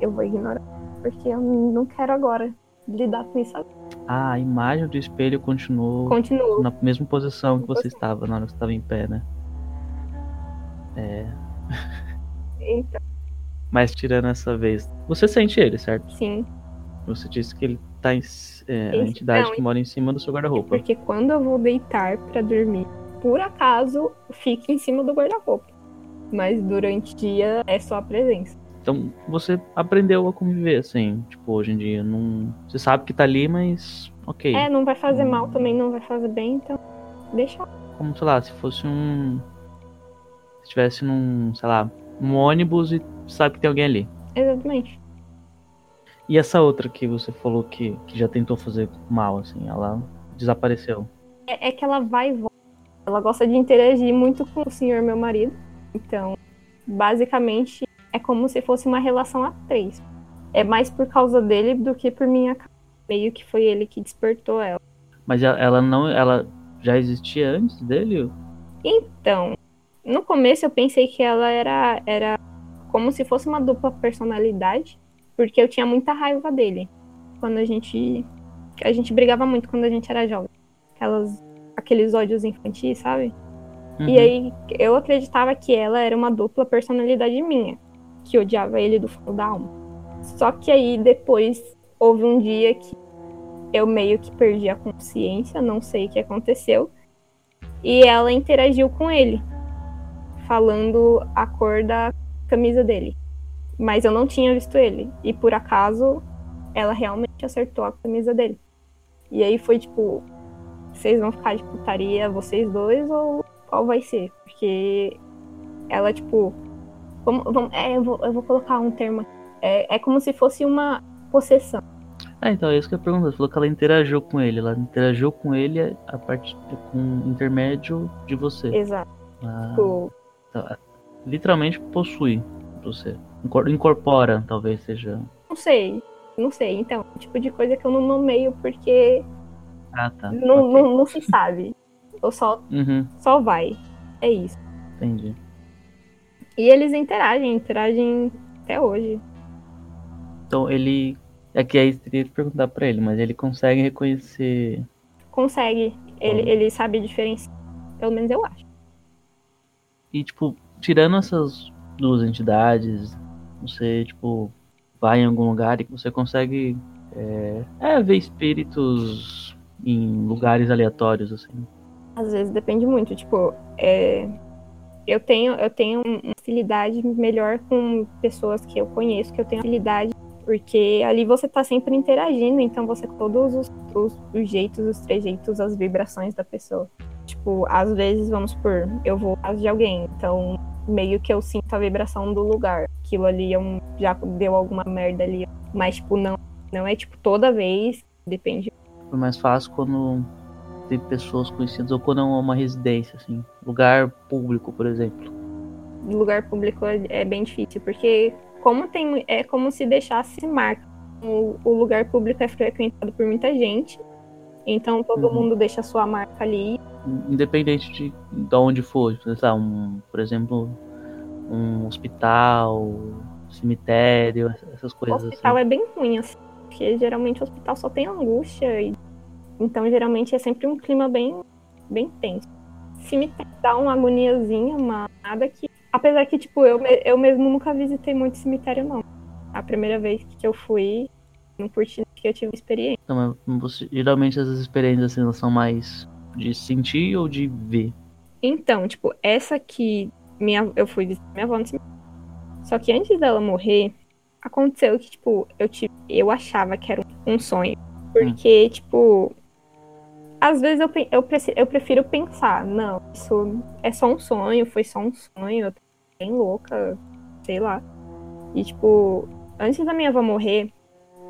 eu vou ignorar. Porque eu não quero agora lidar com isso. Ah, a imagem do espelho continuou Continuo. na mesma posição que você estava na hora que você estava em pé, né? É. (laughs) Então, Mas tirando essa vez, você sente ele, certo? sim. Você disse que ele tá em. É, a entidade não, que mora em cima do seu guarda-roupa. Porque quando eu vou deitar pra dormir, por acaso, fica em cima do guarda-roupa. Mas durante o dia é só a presença. Então você aprendeu a conviver, assim, tipo, hoje em dia. Não... Você sabe que tá ali, mas. Ok. É, não vai fazer mal também, não vai fazer bem, então deixa. Como, sei lá, se fosse um. Se estivesse num, sei lá, um ônibus e sabe que tem alguém ali. Exatamente. E essa outra que você falou que, que já tentou fazer mal, assim, ela desapareceu. É, é que ela vai e volta. Ela gosta de interagir muito com o senhor, meu marido. Então, basicamente, é como se fosse uma relação a três. É mais por causa dele do que por minha causa. Meio que foi ele que despertou ela. Mas ela- ela não. Ela já existia antes dele? Então, no começo eu pensei que ela era, era como se fosse uma dupla personalidade, porque eu tinha muita raiva dele. Quando a gente. A gente brigava muito quando a gente era jovem. Aquelas, aqueles ódios infantis, sabe? Uhum. E aí eu acreditava que ela era uma dupla personalidade minha. Que odiava ele do fundo da alma. Só que aí depois houve um dia que eu meio que perdi a consciência, não sei o que aconteceu, e ela interagiu com ele, falando a cor da camisa dele. Mas eu não tinha visto ele, e por acaso ela realmente acertou a camisa dele. E aí foi tipo, vocês vão ficar de putaria vocês dois ou qual vai ser? Porque ela, tipo, vamos, vamos, é, eu, vou, eu vou colocar um termo. É, é como se fosse uma possessão. Ah, então é isso que eu pergunto. Você falou que ela interagiu com ele. Ela interagiu com ele a partir com intermédio de você. Exato. Ah, Tipo, tá. Literalmente possui você. Incor- Incorpora, talvez seja. não sei. Não sei. Então, tipo de coisa que eu não nomeio porque Ah, tá. não, Ok. não, não se sabe. Eu só, Uhum, só vai. É isso. entendi. E eles interagem, interagem até hoje. Então ele. É que aí teria que perguntar pra ele, mas ele consegue reconhecer. Consegue. Ele, ele sabe diferenciar. Pelo menos eu acho. E, tipo, tirando essas duas entidades, você, tipo, vai em algum lugar e você consegue é, é, ver espíritos em lugares aleatórios, assim. Às vezes depende muito. Tipo, é, eu tenho eu tenho uma facilidade melhor com pessoas que eu conheço, que eu tenho facilidade, porque ali você tá sempre interagindo, então você todos os, os, os jeitos, os trejeitos, as vibrações da pessoa. Tipo, às vezes, vamos por, eu vou casa de alguém, então meio que eu sinto a vibração do lugar. Aquilo ali é um, já deu alguma merda ali. Mas, tipo, não, não é tipo toda vez, depende. Foi mais fácil quando tem pessoas conhecidas ou quando é uma residência, assim. Lugar público, por exemplo. lugar público é, é bem difícil, porque como tem é como se deixasse marca. O, o lugar público é frequentado por muita gente, então todo Uhum. mundo deixa a sua marca ali. Independente de, de onde for. Um, por exemplo, um hospital, cemitério, essas O coisas hospital assim. é bem ruim, assim, porque geralmente o hospital só tem angústia, e, então geralmente é sempre um clima bem, bem tenso. Cemitério dá uma agoniazinha, mas nada que. Apesar que, tipo, eu, eu mesmo nunca visitei muito cemitério, não. A primeira vez que eu fui, não curti que eu tive experiência. Então, mas você- geralmente essas experiências assim, são mais de sentir ou de ver? Então, tipo, essa que minha, eu fui visitar minha avó no cemitério. Só que antes dela morrer, aconteceu que, tipo, eu, tive, eu achava que era um sonho. Porque, tipo, às vezes eu, eu, eu prefiro pensar, não, isso é só um sonho, foi só um sonho, eu tô bem louca, sei lá. E, tipo, antes da minha avó morrer,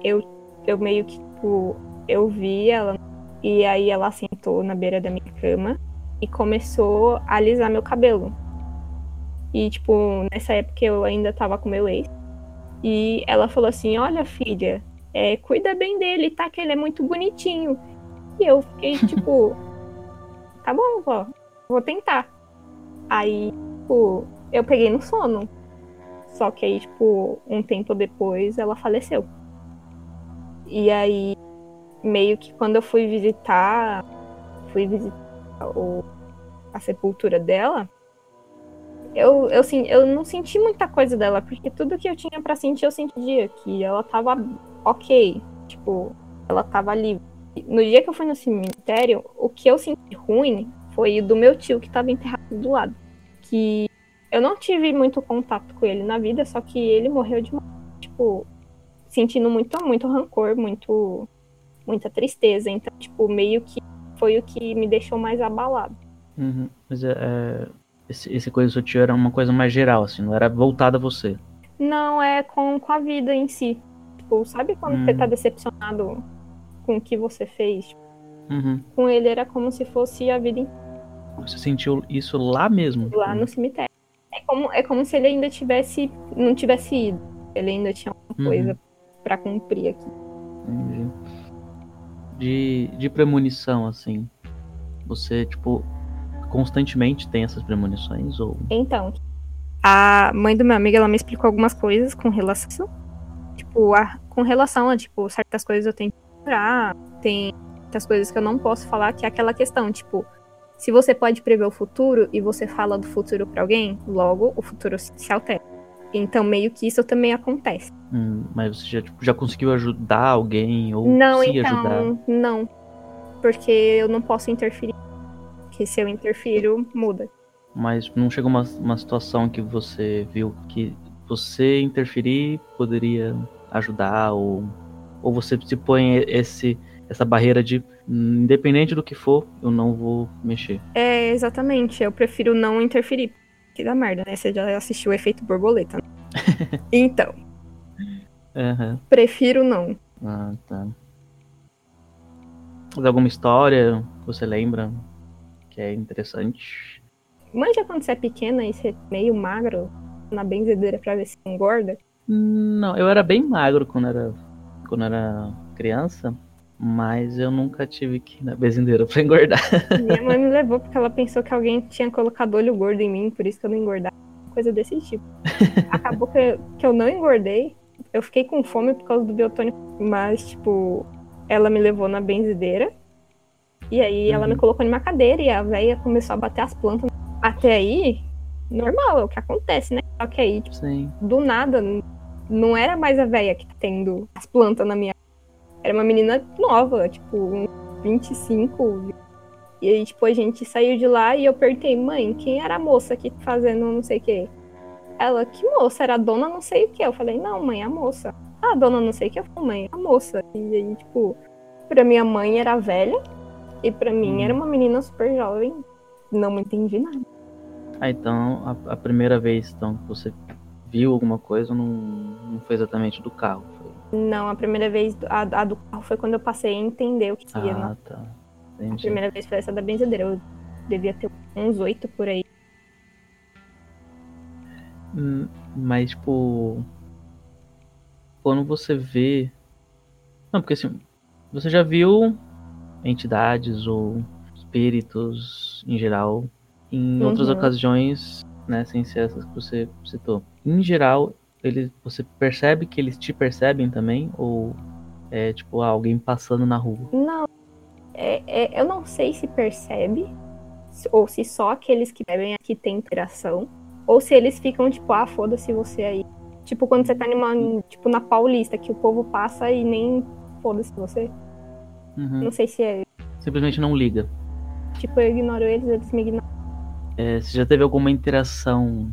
eu, eu meio que, tipo, eu vi ela e aí ela sentou na beira da minha cama e começou a alisar meu cabelo. E, tipo, nessa época eu ainda tava com meu ex. E ela falou assim: Olha, filha, é, cuida bem dele, tá? Que ele é muito bonitinho. E eu fiquei, tipo, (laughs) tá bom, vó, vou tentar. Aí, tipo, eu peguei no sono. Só que aí, tipo, um tempo depois ela faleceu. E aí, meio que quando eu fui visitar, fui visitar o, a sepultura dela, eu, eu, sim- eu não senti muita coisa dela, porque tudo que eu tinha pra sentir, eu sentia que ela tava ok. Tipo, ela tava ali. No dia que eu fui no cemitério, o que eu senti ruim foi o do meu tio que tava enterrado do lado. Que eu não tive muito contato com ele na vida, só que ele morreu de. Tipo, sentindo muito, muito rancor, muito. muita tristeza. Então, tipo, meio que foi o que me deixou mais abalado. Uhum. Mas é, é, esse, esse coisa do seu tio era uma coisa mais geral, assim, não era voltada a você. Não, é com, com a vida em si. Tipo, sabe quando Hum. você tá decepcionado com o que você fez? Uhum. Com ele era como se fosse a vida inteira Você sentiu isso lá mesmo? lá no cemitério. É como, é como se ele ainda tivesse. não tivesse ido. Ele ainda tinha Uhum. uma coisa pra cumprir aqui. Entendi. De, de premonição, assim. Você, tipo, constantemente tem essas premonições? Ou. Então, a mãe do meu amigo, ela me explicou algumas coisas com relação. Tipo, a, com relação a, tipo, certas coisas eu tenho curar, tem certas coisas que eu não posso falar, que é aquela questão, tipo, se você pode prever o futuro e você fala do futuro pra alguém, logo o futuro se se altera. Então, meio que isso também acontece. Hum, mas você já, tipo, já conseguiu ajudar alguém ou não, se então, ajudar? não. Porque eu não posso interferir. Porque se eu interfiro, muda. Mas não chegou uma, uma situação que você viu que você interferir poderia ajudar ou, ou você se põe esse, essa barreira de "Hum, independente do que for, eu não vou mexer. É, exatamente. Eu prefiro não interferir. Que dá merda, né? Você já assistiu o efeito borboleta. né? (laughs) então, Aham. prefiro não. Ah, tá. Mas alguma história que você lembra que é interessante? Manja quando você é pequena e você é meio magro na benzedeira pra ver se engorda. Não, eu era bem magro quando era, quando era criança, mas eu nunca tive que ir na bezendeira pra engordar. (laughs) Minha mãe me levou porque ela pensou que alguém tinha colocado olho gordo em mim, por isso que eu não engordava. Coisa desse tipo. (laughs) Acabou que eu, que eu não engordei. Eu fiquei com fome por causa do biotônico, mas, tipo, ela me levou na benzedeira. E aí ela me colocou numa cadeira e a velha começou a bater as plantas. Até aí, normal, é o que acontece, né? Só que aí, tipo, do nada, não era mais a velha que tá tendo as plantas na minha. Era uma menina nova, tipo, uns 25. E aí, tipo, a gente saiu de lá e eu perguntei, mãe, quem era a moça aqui fazendo não sei o quê? Ela, que moça? Era a dona não sei o quê. Eu falei, não, mãe, a moça. Ah, a dona não sei o quê. Eu falei, mãe, a moça. E aí, tipo, pra minha mãe era velha e pra mim Hum. era uma menina super jovem. Não entendi nada. Ah, então a, a primeira vez então, que você viu alguma coisa não, não foi exatamente do carro. Foi... Não, a primeira vez, a, a do carro foi quando eu passei a entender o que ia. Ah, tá. A Entendi. primeira vez foi essa da benzedeira. Eu devia ter uns oito por aí. Hum, Mas, tipo. Quando você vê. Não, porque assim. Você já viu entidades ou espíritos em geral em outras Uhum. ocasiões, né? Sem ser essas que você citou. Em geral, eles, você percebe que eles te percebem também? Ou é tipo ah, alguém passando na rua? Não, é, é- eu não sei se percebe, ou se só aqueles que bebem aqui têm interação, ou se eles ficam tipo, ah, foda-se você aí. Tipo, quando você tá numa, tipo, na Paulista, que o povo passa e nem foda-se você. Uhum. Não sei se é, Simplesmente não liga. tipo, eu ignoro eles, eles me ignoram. É, você já teve alguma interação?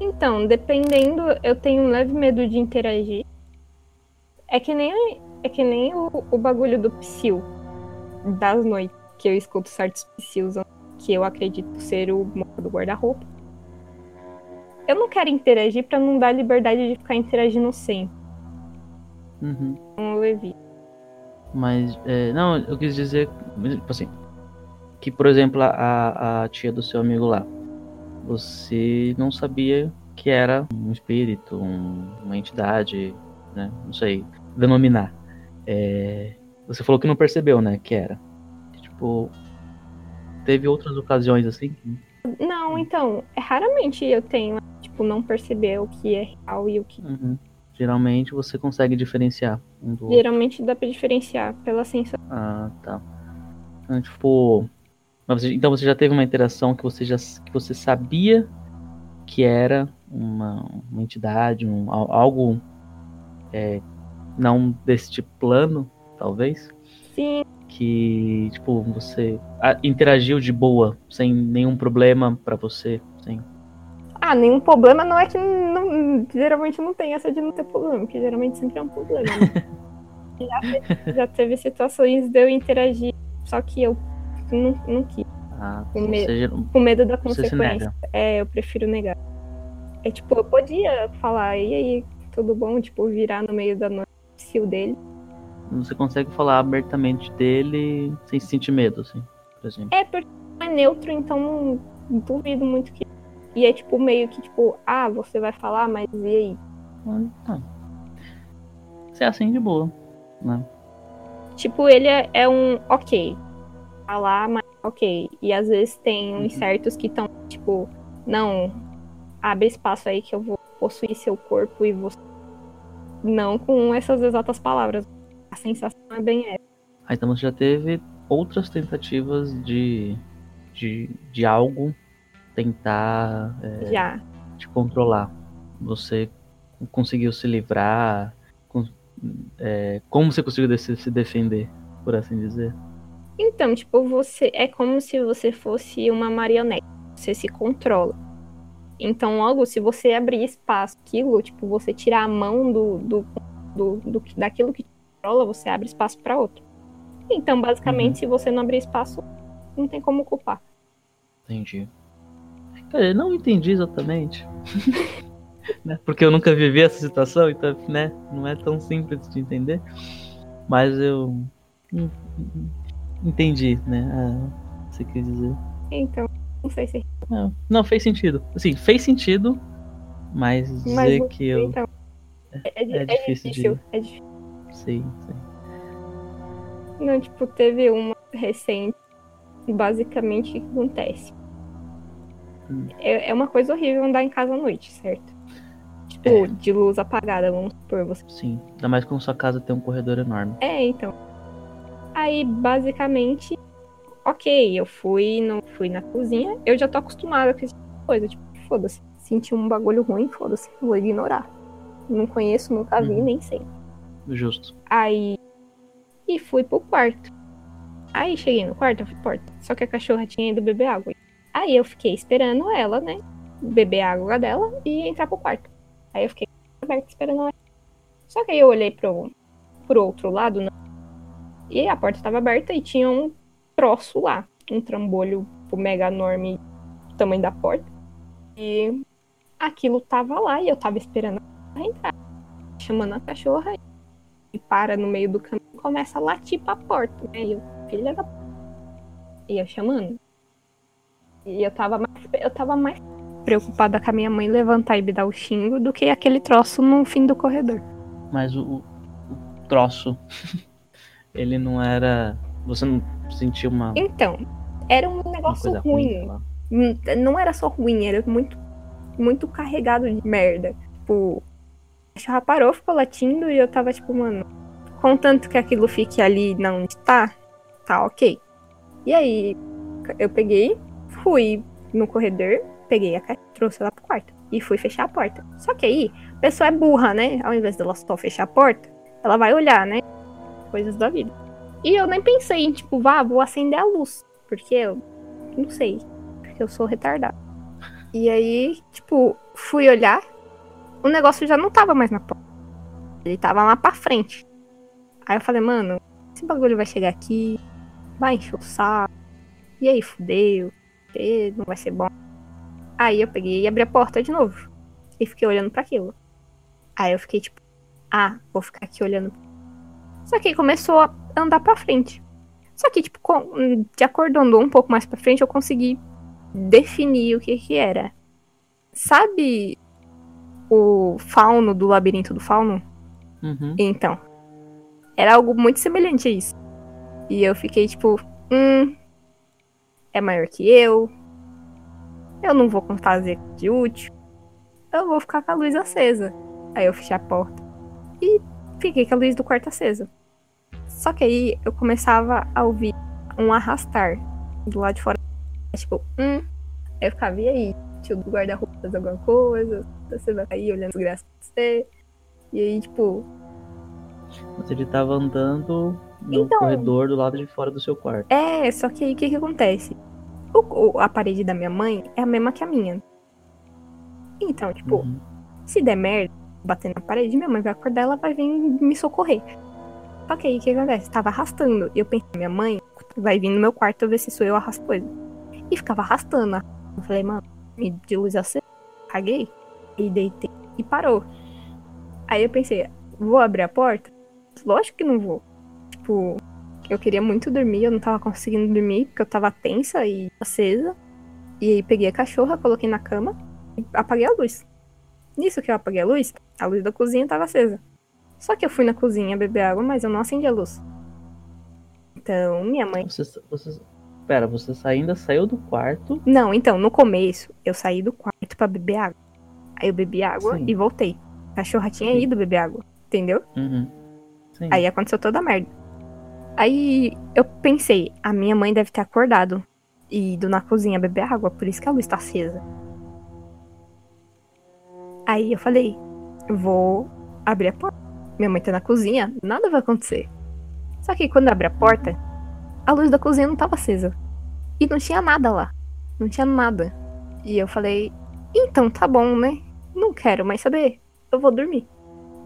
Então, dependendo, eu tenho um leve medo de interagir. É que nem, é que nem o, o bagulho do psil das noites, que eu escuto certos psils que eu acredito ser o moço do guarda-roupa. Eu não quero interagir pra não dar liberdade de ficar interagindo sempre. Uhum. Então eu evito. Mas, é, não, eu quis dizer, tipo assim, que, por exemplo, a, a tia do seu amigo lá, você não sabia que era um espírito, um- uma entidade, né? Não sei denominar. É, você falou que não percebeu, né? Que era. Tipo, teve outras ocasiões assim? Não, então, raramente eu tenho, tipo, não perceber o que é real e o que. Uhum. Geralmente você consegue diferenciar um do outro. Geralmente dá pra diferenciar pela sensação. Ah, tá. Então, tipo. Mas você- então você já teve uma interação que você já que você sabia que era uma, uma entidade, um, al- algo é, não desse tipo plano, talvez, Sim, que tipo você interagiu de boa, sem nenhum problema pra você, sem. Ah, nenhum problema não é que não- geralmente não tem essa de não ter problema, porque geralmente sempre é um problema. né? (laughs) já, teve, já teve situações de eu interagir, só que eu não, não quis, Ah, Com medo. você, ger- com medo da você se consequência. É, eu prefiro negar. É tipo, eu podia falar, e aí, tudo bom? Tipo, virar no meio da noite o dele. Você consegue falar abertamente dele sem sentir medo, assim, por exemplo. É, porque é neutro, então não duvido muito que. E é tipo meio que tipo, ah, você vai falar, mas e aí? Ah, Se é assim de boa, né? Tipo, ele é, é um ok. Falar, mas ok. E às vezes tem uns Uhum. certos que estão, tipo, não, abre espaço aí que eu vou possuir seu corpo e você. Não com essas exatas palavras. A sensação é bem essa. Ah, então você já teve outras tentativas de, de, de algo tentar é, Já. te controlar. você conseguiu se livrar? Com- é, como você conseguiu de- se defender, por assim dizer? Então, tipo, você. É como se você fosse uma marionete. Você se controla. Então, logo, se você abrir espaço aquilo, tipo, você tirar a mão do, do, do, do- daquilo que te controla, você abre espaço para outro. Então, basicamente, Uhum. se você não abrir espaço, não tem como culpar. Entendi. Cara, eu não entendi exatamente. (laughs) né? Porque eu nunca vivi essa situação, então, né? Não é tão simples de entender. Mas eu hum, hum, entendi, né? Ah, você quer dizer. Então, não sei se. Não, não, fez sentido. Assim, fez sentido, mas dizer Mas, que eu Então, é, é, é é difícil difícil. de- É difícil. sei, sei. Não, tipo, teve uma recente. Basicamente, o que acontece? Hum. É, é uma coisa horrível andar em casa à noite, certo? Tipo, É. de luz apagada, vamos supor. Você Sim. Ainda mais quando sua casa tem um corredor enorme. É, então. Aí, basicamente, ok, eu fui, não fui na cozinha, eu já tô acostumada com esse tipo de coisa. Tipo, foda-se. Senti um bagulho ruim, foda-se, vou ignorar. Não conheço, nunca vi, Uhum. nem sei. Justo. Aí. E fui pro quarto. Aí cheguei no quarto, abri a porta. Só que a cachorra tinha ido beber água. Aí eu fiquei esperando ela, né? Beber a água dela e entrar pro quarto. Aí eu fiquei aberta esperando ela. Só que aí eu olhei pro, pro outro lado, né? E a porta estava aberta e tinha um troço lá. Um trambolho tipo, mega enorme, tamanho da porta. E aquilo tava lá e eu tava esperando ela entrar. Chamando a cachorra e para no meio do caminho e começa a latir pra porta, né? E eu, filha da. E eu chamando. E eu tava mais, eu tava mais preocupada com a minha mãe levantar e me dar o xingo do que aquele troço no fim do corredor. Mas o- o troço, (laughs) ele não era. Você não sentiu uma, Então, era um negócio ruim. ruim? Hum, Não era só ruim, era muito, muito carregado de merda. Tipo, a cachorra parou, ficou latindo e eu tava tipo, mano, contanto que aquilo fique ali na onde tá, tá ok. E aí, eu peguei, fui no corredor, peguei a caixa, trouxe ela pro quarto e fui fechar a porta. Só que aí, a pessoa é burra, né? Ao invés dela só fechar a porta, ela vai olhar, né? Coisas da vida. E eu nem pensei em, tipo, vá, vou acender a luz. Porque eu não sei. Porque eu sou retardada. E aí, tipo, fui olhar. O negócio já não tava mais na porta. Ele tava lá pra frente. Aí eu falei, mano, esse bagulho vai chegar aqui, vai encher o saco. E aí, fudeu. Não vai ser bom. Aí eu peguei e abri a porta de novo. E fiquei olhando pra aquilo. Aí eu fiquei tipo, ah, vou ficar aqui olhando. Só que começou a andar pra frente. Só que, tipo, com- de acordo andou um pouco mais pra frente, eu consegui definir o que que era. Sabe o fauno do labirinto do fauno? Uhum. Então, era algo muito semelhante a isso. E eu fiquei tipo, hum, é maior que eu. Eu não vou fazer de útil. Eu vou ficar com a luz acesa. Aí eu fechei a porta e fiquei com a luz do quarto acesa. Só que aí eu começava a ouvir um arrastar do lado de fora. Tipo, hum. Aí eu ficava, e aí? Tio do guarda-roupa faz alguma coisa? Você vai cair olhando as graças pra você? E aí, tipo, Mas ele tava andando no Então. corredor do lado de fora do seu quarto. É, só que aí o que, que acontece? O- o- a parede da minha mãe é a mesma que a minha. Então, tipo, Uhum. se der merda, bater na parede, minha mãe vai acordar, ela vai vir me socorrer. Só que o que acontece? Tava arrastando. Eu pensei, minha mãe vai vir no meu quarto ver se sou eu arrasto coisa. E ficava arrastando. Eu falei, mano, me de luz acesa. Caguei. E deitei. E parou. Aí eu pensei, vou abrir a porta? Lógico que não vou. Tipo, eu queria muito dormir, eu não tava conseguindo dormir, porque eu tava tensa e acesa. E aí peguei a cachorra, coloquei na cama e apaguei a luz. Nisso que eu apaguei a luz, a luz da cozinha tava acesa. Só que eu fui na cozinha beber água, mas eu não acendi a luz. Então, minha mãe. Você, você, pera, você ainda saiu do quarto. Não, então, no começo, eu saí do quarto pra beber água. Aí eu bebi água Sim. e voltei. A cachorra tinha Sim. ido beber água, entendeu? Uhum. Aí aconteceu toda a merda. Aí eu pensei, a minha mãe deve ter acordado e ido na cozinha beber água, por isso que a luz tá acesa. Aí eu falei, vou abrir a porta. Minha mãe tá na cozinha, nada vai acontecer. Só que quando eu abri a porta, a luz da cozinha não tava acesa. E não tinha nada lá. Não tinha nada. E eu falei, então tá bom, né? Não quero mais saber. Eu vou dormir.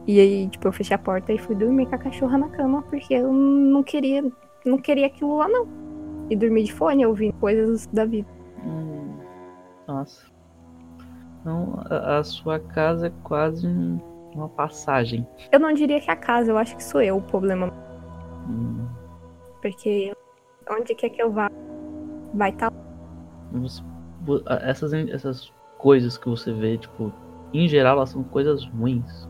E aí, tipo, eu fechei a porta e fui dormir com a cachorra na cama, porque eu não queria, não queria aquilo lá, não. E dormir de fone, ouvindo coisas da vida. Hum, nossa. Então, a, a sua casa é quase um- uma passagem. Eu não diria que é a casa, eu acho que sou eu o problema. Hum, Porque onde quer que eu vá, vai estar. a- essas, essas coisas que você vê, tipo, em geral, elas são coisas ruins.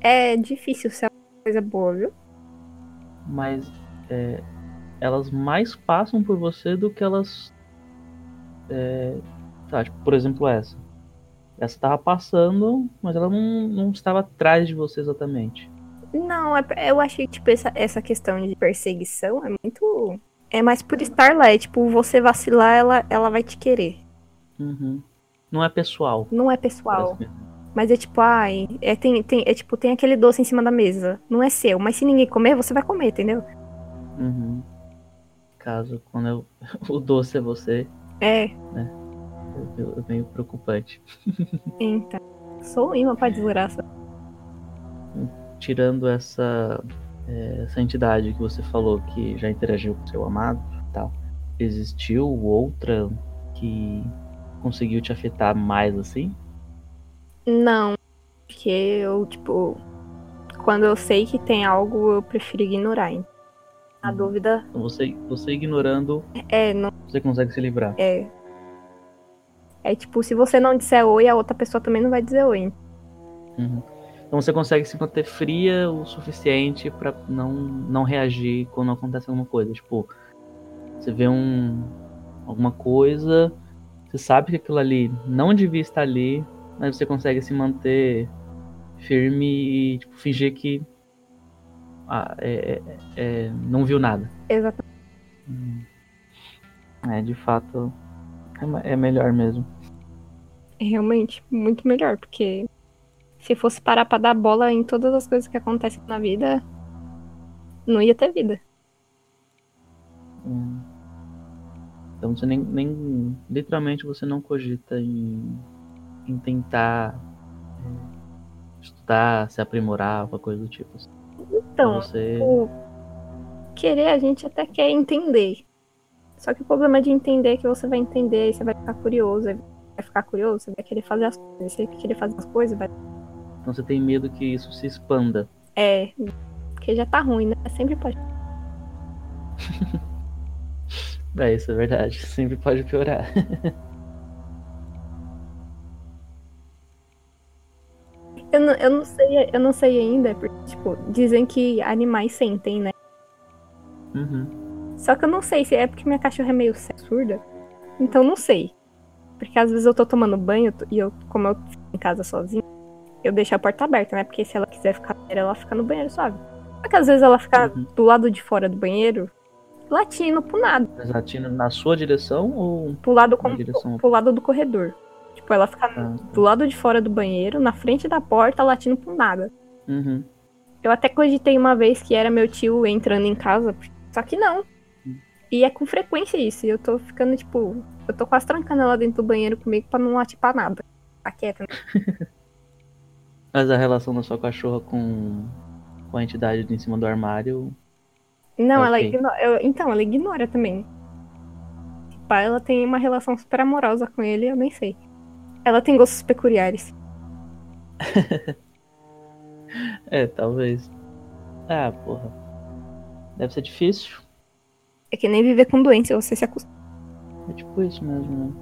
É difícil ser uma coisa boa, viu? mas é, elas mais passam por você do que elas. É, tá, tipo, por exemplo, essa. Essa tava passando, mas ela não, não estava atrás de você exatamente. Não, é- eu achei, tipo, essa, essa questão de perseguição é muito. É mais por estar lá. É tipo, você vacilar, ela, ela vai te querer. Uhum. Não é pessoal. Não é pessoal. Mas é tipo, ai, é, tem, tem, é tipo, tem aquele doce em cima da mesa. Não é seu, mas se ninguém comer, você vai comer, entendeu? Uhum. Caso quando eu- (laughs) o doce é você, É, é, é meio preocupante. (laughs) então. Sou imã pra desgraça. Tirando essa, é, essa entidade que você falou que já interagiu com seu amado e tal, existiu outra que conseguiu te afetar mais assim? Não, porque eu, tipo, quando eu sei que tem algo, eu prefiro ignorar. hein? A Uhum. dúvida Então você, você ignorando, é, não você consegue se livrar. é. É tipo, se você não disser oi, a outra pessoa também não vai dizer oi. Uhum. Então você consegue se manter fria o suficiente pra não, não reagir quando acontece alguma coisa. Tipo, você vê um alguma coisa, você sabe que aquilo ali não devia estar ali, mas você consegue se manter firme e tipo, fingir que ah, é- é- é- não viu nada. Exatamente. É, de fato, é, é melhor mesmo. É realmente muito melhor, porque se fosse parar pra dar bola em todas as coisas que acontecem na vida, não ia ter vida. Hum. Então você nem, nem- literalmente você não cogita em, em tentar é, estudar, se aprimorar, alguma coisa do tipo. assim. Então, você tipo, querer a gente até quer entender. Só que o problema de entender é que você vai entender, você vai ficar curioso, aí vai ficar curioso, você vai querer fazer as coisas. Você querer fazer as coisas, vai. então você tem medo que isso se expanda. É. Porque já tá ruim, né? Sempre pode. (laughs) É, isso é verdade. Sempre pode piorar. (laughs) Eu não, eu não sei, eu não sei ainda, porque, tipo, dizem que animais sentem, né? Uhum. Só que eu não sei se é porque minha cachorra é meio surda. Então não sei. Porque às vezes eu tô tomando banho e eu, como eu fico em casa sozinha, eu deixo a porta aberta, né? Porque se ela quiser ficar ela fica no banheiro suave. Só que às vezes ela fica Uhum. do lado de fora do banheiro, latindo pro nada. Mas latindo na sua direção ou. Pro lado, como, direção- pro lado do corredor. Tipo, ela fica Ah, do lado de fora do banheiro, na frente da porta, latindo pro nada. uhum. Eu até cogitei uma vez que era meu tio entrando em casa, só que não. E é com frequência isso. E eu tô ficando, tipo, eu tô quase trancando ela dentro do banheiro comigo pra não latir pra nada. Tá quieta, né? (laughs) Mas a relação da sua cachorra com, com a entidade de em cima do armário. Não, ela Ok. ignora. eu- então, ela ignora também. Tipo, ela tem uma relação super amorosa com ele, eu nem sei. Ela tem gostos peculiares. (laughs) É, talvez. Ah, porra. Deve ser difícil. É que nem viver com doença, você se acostuma. É tipo isso mesmo, né?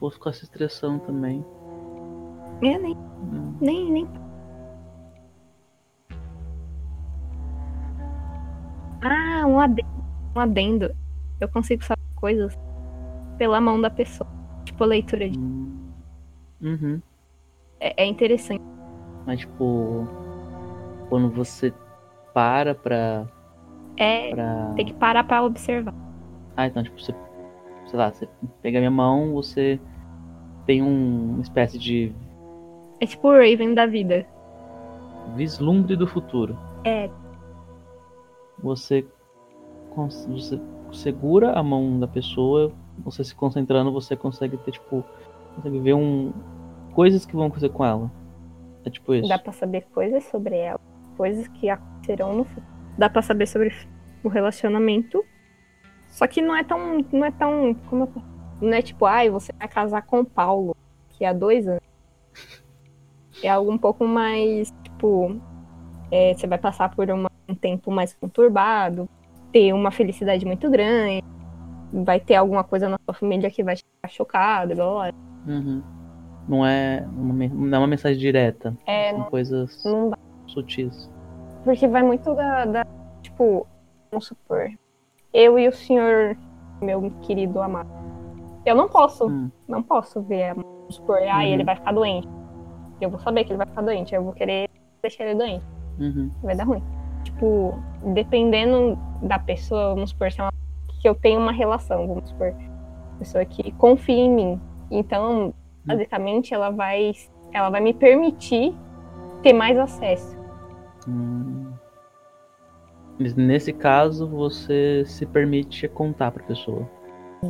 Vou ficar se estressando também. É, nem, Hum. nem, nem. Ah, um adendo. Um adendo. Eu consigo saber coisas pela mão da pessoa. Tipo, leitura de. Hum. Uhum. É, é interessante. Mas tipo. Quando você para pra. É. pra... Tem que parar pra observar. Ah, então, tipo, você. Sei lá, você pega a minha mão, você tem um- uma espécie de É tipo o Raven da vida. Vislumbre do futuro. É. Você, você segura a mão da pessoa, você se concentrando, você consegue ter, tipo, consegue ver um. coisas que vão acontecer com ela. É tipo isso. Dá pra saber coisas sobre ela, coisas que acontecerão no futuro. Dá pra saber sobre o relacionamento. Só que não é tão. Não é tão. Como eu Não é tipo, ai, você vai casar com o Paulo, que há dois anos. É algo um pouco mais, tipo. é, você vai passar por uma- um tempo mais conturbado, ter uma felicidade muito grande, vai ter alguma coisa na sua família que vai ficar chocada, blá blá. Uhum. Não é uma, não é uma mensagem direta. É, São não, coisas não sutis. Porque vai muito da, da- Tipo, vamos supor. Eu e o senhor, meu querido amado. Eu não posso, Hum. não posso ver. Vamos supor, ah, Uhum. ele vai ficar doente. Eu vou saber que ele vai ficar doente. Eu vou querer deixar ele doente. Uhum. Vai dar ruim. Tipo, dependendo da pessoa, vamos supor, se é uma, que eu tenho uma relação, vamos supor. Pessoa que confia em mim. Então, basicamente, ela vai, ela vai me permitir ter mais acesso. Hum. Nesse caso, você se permite contar pra pessoa.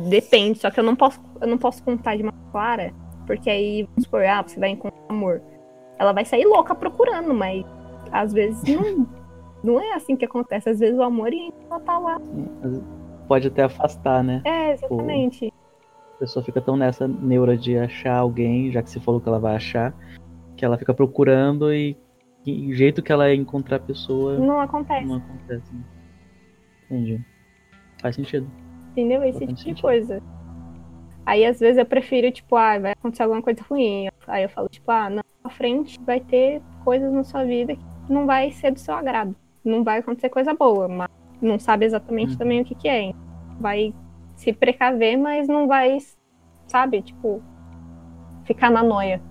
Depende, só que eu não posso, eu não posso contar de uma clara, porque aí, vamos supor, ah, você vai encontrar amor. Ela vai sair louca procurando, mas às vezes (laughs) não, não é assim que acontece. Às vezes o amor e ela tá lá. Pode até afastar, né? É, exatamente. A pessoa fica tão nessa neura de achar alguém, já que você falou que ela vai achar, que ela fica procurando e, e o jeito que ela encontrar a pessoa Não acontece, não acontece. Né? Entendi. Faz sentido. entendeu? Esse faz tipo de sentido. coisa. Aí às vezes eu prefiro, tipo, ah, vai acontecer alguma coisa ruim. Aí eu falo, tipo, ah, à frente vai ter coisas na sua vida que não vai ser do seu agrado. Não vai acontecer coisa boa, mas não sabe exatamente Uhum. também o que, que é. Vai se precaver, mas não vai, sabe, tipo, ficar na noia.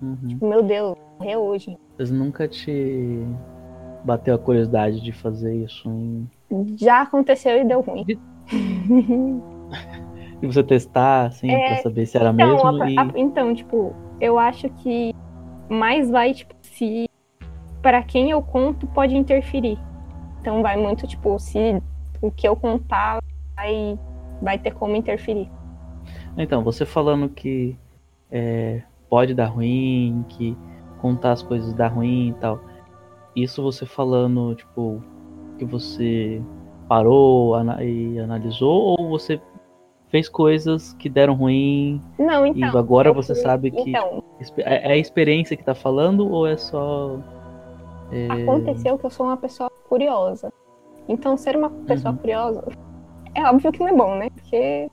Uhum. Meu Deus, morrer hoje. Mas nunca te bateu a curiosidade de fazer isso em... Já aconteceu e deu ruim. (laughs) E você testar, assim, É, pra saber se era Então, mesmo a- e... a- então, tipo, eu acho que mais vai, tipo, se para quem eu conto pode interferir. Então vai muito, tipo, se o que eu contar vai, vai ter como interferir. Então, você falando que é, pode dar ruim, que contar as coisas dá ruim e tal. Isso você falando, tipo, que você parou e analisou, ou você fez coisas que deram ruim Não, e então. agora eu você fui- sabe que Então, é é a experiência que tá falando ou é só. é, aconteceu que eu sou uma pessoa curiosa. Então, ser uma pessoa Uhum. curiosa é óbvio que não é bom, né? Porque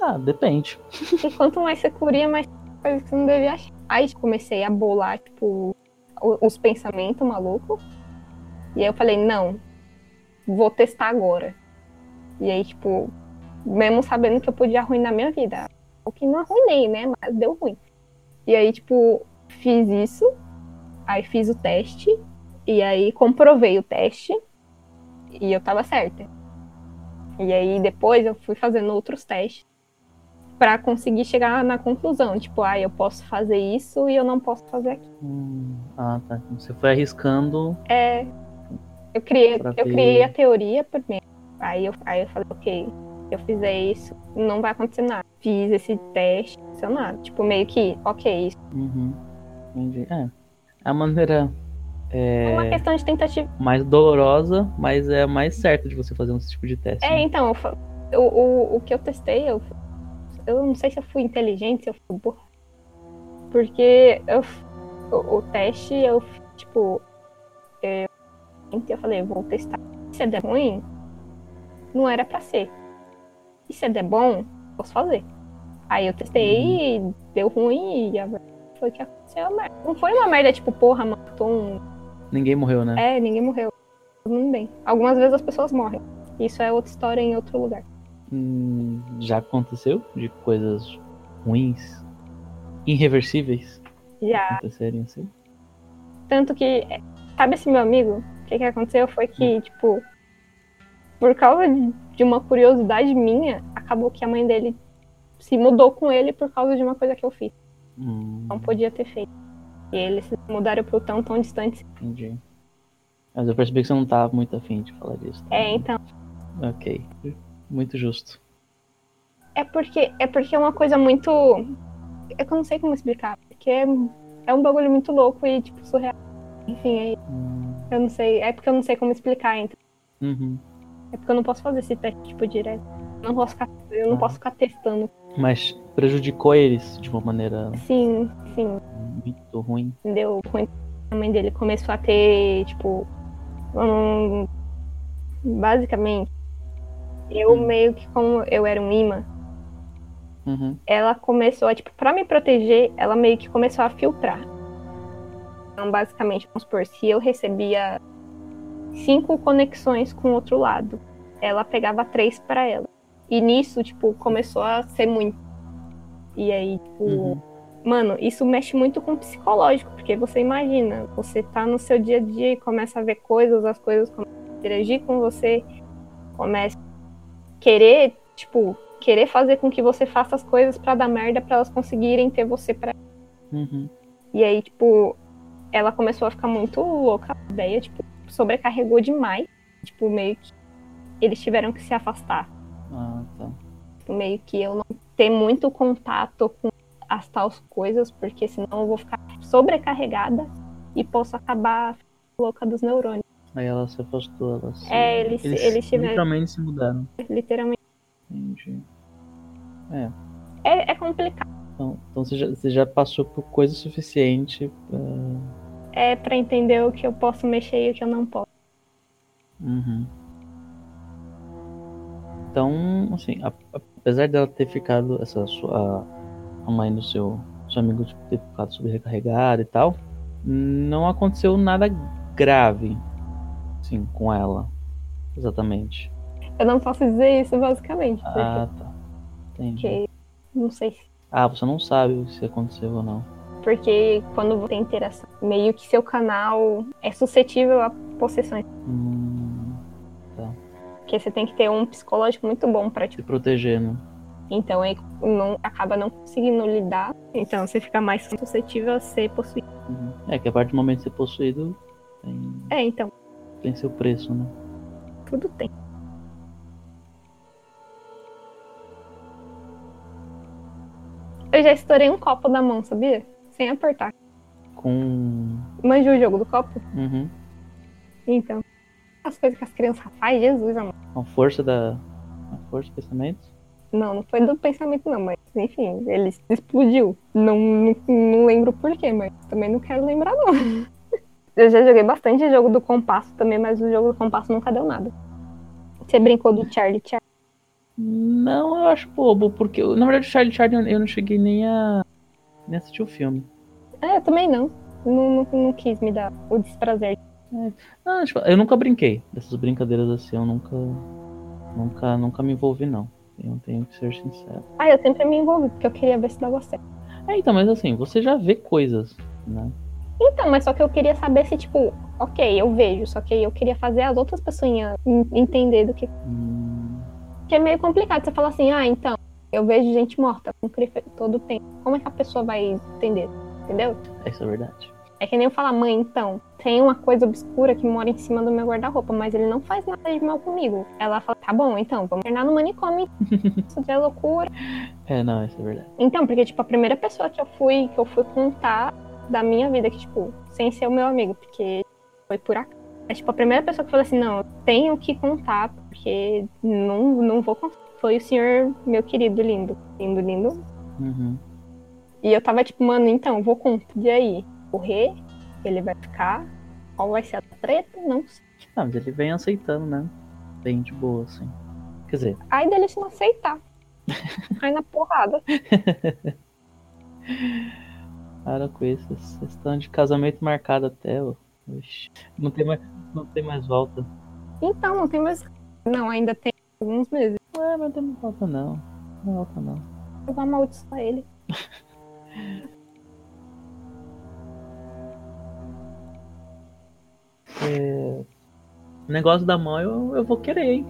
Ah, depende. (laughs) E quanto mais você curia, mais coisa que você não devia achar. Aí comecei a bolar, tipo, os pensamentos malucos. E aí eu falei, não, vou testar agora. E aí, tipo, mesmo sabendo que eu podia arruinar minha vida. O que não arruinei, né? Mas deu ruim. E aí, tipo, fiz isso. Aí fiz o teste. E aí comprovei o teste. E eu tava certa. E aí depois eu fui fazendo outros testes Pra conseguir chegar na conclusão, tipo, ah, eu posso fazer isso e eu não posso fazer aquilo. Hum, ah, tá. Você foi arriscando. É, eu criei, eu criei a teoria primeiro. Aí eu, aí eu falei, ok, eu fizer isso, não vai acontecer nada. Fiz esse teste, não aconteceu nada. Tipo, meio que, ok, isso Uhum, entendi. É. É a maneira é uma questão de tentativa. mais dolorosa, mas é mais certa de você fazer esse tipo de teste. É, né? então, o, o, o que eu testei, eu, eu não sei se eu fui inteligente, se eu fui burra. Porque eu, o, o teste, eu, tipo, eu, eu falei, vou testar. Se é der ruim, não era pra ser. E se é der bom, posso fazer. Aí eu testei, e deu ruim e a verdade foi que aconteceu. Não foi uma merda tipo, porra, matou um. Ninguém morreu, né? É, ninguém morreu. Todo mundo bem. Algumas vezes as pessoas morrem. Isso é outra história em outro lugar. Hum, já aconteceu de coisas ruins, irreversíveis Já. acontecerem assim? Tanto que, sabe esse meu amigo? O que, que aconteceu foi que, tipo, por causa de- uma curiosidade minha, acabou que a mãe dele se mudou com ele por causa de uma coisa que eu fiz. Hum, Não podia ter feito. E eles se mudaram pro tão, tão distante. Entendi. Mas eu percebi que você não tava muito afim de falar disso. É, então. Ok. Muito justo. É porque é porque é uma coisa muito. É que eu não sei como explicar. Porque é, é um bagulho muito louco e, tipo, surreal. Enfim, aí Hum, eu não sei. É porque eu não sei como explicar, então. uhum. É porque eu não posso fazer esse teste, tipo, direto. Eu não posso ficar, eu não Ah. posso ficar testando. Mas prejudicou eles de uma maneira Sim, sim. muito ruim. Deu ruim. A mãe dele começou a ter, tipo. Um, basicamente, eu Hum. meio que como eu era um imã, Uhum. ela começou a, tipo, pra me proteger, ela meio que começou a filtrar. Então, basicamente, vamos supor, se eu recebia cinco conexões com o outro lado, ela pegava três pra ela. E nisso, tipo, começou a ser muito. E aí, tipo, Uhum. mano, isso mexe muito com o psicológico, porque você imagina, você tá no seu dia a dia e começa a ver coisas, as coisas começam a interagir com você, começa querer, tipo, querer fazer com que você faça as coisas pra dar merda pra elas conseguirem ter você pra. Uhum. E aí, tipo, ela começou a ficar muito louca, a ideia, tipo, sobrecarregou demais, tipo, meio que eles tiveram que se afastar, Ah, tá. tipo, meio que eu não ter muito contato com as tais coisas, porque senão eu vou ficar sobrecarregada e posso acabar ficando louca dos neurônios. Aí ela se afastou, ela se... É, eles, eles, tiveram literalmente se mudaram. literalmente. Entendi. É, é complicado. Então, então você, já, você já passou por coisa suficiente pra... É pra entender o que eu posso mexer e o que eu não posso. Uhum. Então, assim, a- a- apesar dela ter ficado, essa sua a mãe do seu, seu amigo tipo, ter ficado sobrecarregada e tal, não aconteceu nada grave, assim, com ela, exatamente. Eu não posso dizer isso basicamente, porque, Ah, tá. Entendi. porque não sei se Ah, você não sabe se aconteceu ou não. porque quando você tem interação, meio que seu canal é suscetível a possessões. Hum, Porque você tem que ter um psicológico muito bom pra se tipo. proteger, né? Então aí não, acaba não conseguindo lidar. Então você fica mais suscetível a ser possuído. Uhum. É que a partir do momento de ser possuído, tem, É, então, tem seu preço, né? tudo tem. Eu já estourei um copo da mão, sabia? Sem apertar. Com. Manjou o jogo do copo? Uhum. Então. As coisas que as crianças fazem, Jesus, amor. Com a força da. A força do pensamento. Não, não foi do pensamento, não, mas enfim, ele explodiu. Não, não, não lembro porquê, mas também não quero lembrar, não. (laughs) Eu já joguei bastante jogo do compasso também, mas o jogo do compasso nunca deu nada. Você brincou do Charlie Charlie? Não, eu acho bobo, porque. Na verdade, o Charlie Charlie eu não cheguei nem a. nem assistir o filme. É, eu também não. Não, não. não quis me dar o desprazer. Ah, tipo, eu nunca brinquei dessas brincadeiras assim, eu nunca. Nunca, nunca me envolvi, não. Eu tenho que ser sincero. Ah, eu sempre me envolvi, porque eu queria ver se dava certo. É, então, mas assim, você já vê coisas, né? Então, mas só que eu queria saber se, tipo, ok, eu vejo, só que eu queria fazer as outras pessoas en- entender do que. Hum, Que é meio complicado. Você fala assim, ah, então, eu vejo gente morta com crife todo tempo. Como é que a pessoa vai entender? Entendeu? isso é verdade. É que nem eu falar, mãe, então, tem uma coisa obscura que mora em cima do meu guarda-roupa, mas ele não faz nada de mal comigo. Ela fala, tá bom, então, vamos internar no manicômio. (laughs) Isso é loucura. É, não, isso é verdade. Então, porque, tipo, a primeira pessoa que eu fui, que eu fui contar da minha vida, que, tipo, sem ser o meu amigo, porque foi por acaso. É, tipo, a primeira pessoa que falou assim, não, eu tenho que contar, porque não, não vou contar. Foi o senhor, meu querido, lindo. Lindo, lindo. Uhum. E eu tava tipo, mano, então, vou contar. E aí? Correr? Ele vai ficar? Qual vai ser a treta? Não sei. Ah, mas ele vem aceitando, né? Bem de boa, assim. Quer dizer, Aí dele se não aceitar. (laughs) Aí na porrada. (laughs) para com isso. Vocês estão de casamento marcado até, ó. Oxi. Não tem mais, não tem mais volta. Então, não tem mais. Não, ainda tem alguns meses. Ué, mas não tem volta não. Não volta não. Eu vou amaldiçoar ele. (laughs) É... O negócio da mão eu, eu vou querer, hein?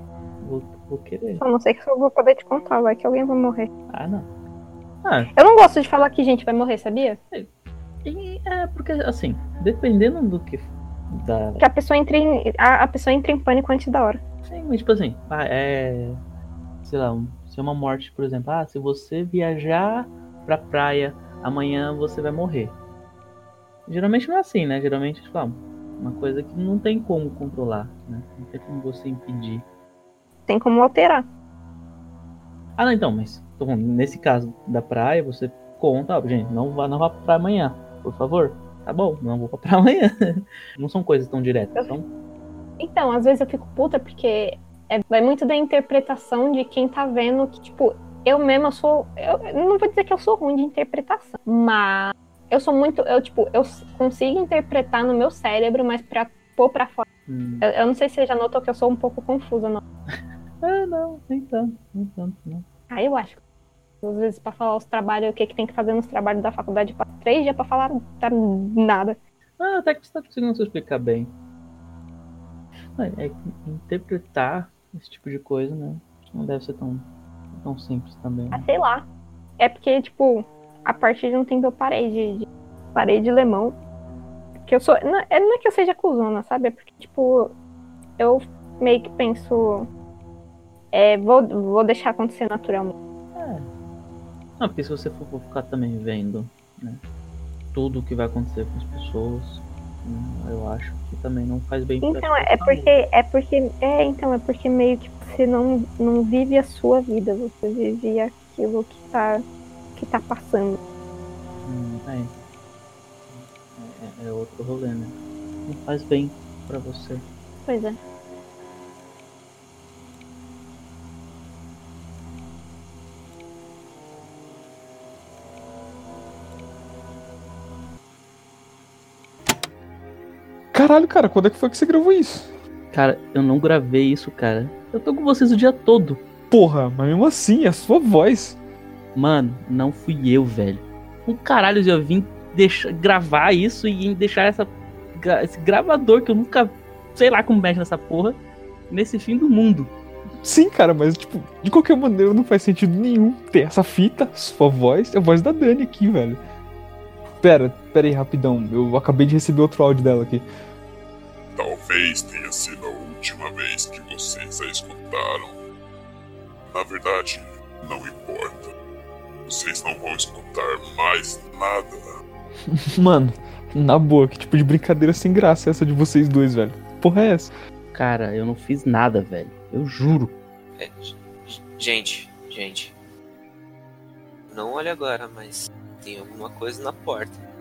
Vou, vou querer. Só não sei se eu vou poder te contar, vai que alguém vai morrer. Ah, não. Ah, Eu não gosto de falar que gente vai morrer, sabia? E é porque, assim, dependendo do que. Da... Que a pessoa entre em, a, a pessoa entra em pânico antes da hora. Sim, mas tipo assim, ah, é. Sei lá, se é uma morte, por exemplo, ah, se você viajar pra praia, amanhã você vai morrer. Geralmente não é assim, né? Geralmente, tipo, ah, uma coisa que não tem como controlar, né? Não tem como você impedir. Tem como alterar. Ah, não, então, mas falando, nesse caso da praia, você conta, gente, não vá, não vá pra praia amanhã, por favor. Tá bom, não vou (laughs) pra praia amanhã. Não são coisas tão diretas. Então, Então, às vezes eu fico puta porque é, vai muito da interpretação de quem tá vendo que, tipo, eu mesma sou. Eu, não vou dizer que eu sou ruim de interpretação, mas eu sou muito. Eu, tipo, eu consigo interpretar no meu cérebro, mas pra pôr pra fora. hum, Eu, eu não sei se você já notou que eu sou um pouco confusa, não. ah, (laughs) não, nem tanto, nem tanto, não. Aí eu acho. Às vezes, pra falar os trabalhos, o que, que tem que fazer nos trabalhos da faculdade, passa três dias pra falar tá nada. Ah, até que você tá conseguindo se explicar bem. É, é interpretar esse tipo de coisa, né? Não deve ser tão, tão simples também. Ah, né? sei lá. É porque, tipo, a partir de um tempo eu parei de, de parei de lemão. Que eu sou. Não é, não é que eu seja cuzona, sabe? É porque, tipo, eu meio que penso. É, vou, vou deixar acontecer naturalmente. Não, porque se você for ficar também vendo, né? Tudo o que vai acontecer com as pessoas, hum, eu acho que também não faz bem pra Então, é porque. É porque. É, então, é porque meio que você não, não vive a sua vida, você vive aquilo que tá, que tá passando. Hum, é. É, é outro rolê, né? Não faz bem pra você. Pois é. Caralho, cara, quando é que foi que você gravou isso? Cara, eu não gravei isso, cara. Eu tô com vocês o dia todo. Porra, mas mesmo assim, é a sua voz. Mano, não fui eu, velho. Um caralho, eu vim deixar, gravar isso e deixar essa, esse gravador que eu nunca. Sei lá como mexe nessa porra. Nesse fim do mundo. Sim, cara, mas tipo, de qualquer maneira não faz sentido nenhum ter essa fita, sua voz, e a voz da Dani aqui, velho. Pera, pera aí, rapidão. Eu acabei de receber outro áudio dela aqui. Talvez tenha sido a última vez que vocês a escutaram. Na verdade, não importa. Vocês não vão escutar mais nada. (laughs) Mano, na boa, que tipo de brincadeira sem graça é essa de vocês dois, velho? Porra é essa? Cara, eu não fiz nada, velho. Eu juro. É, gente, gente. Não olhe agora, mas tem alguma coisa na porta.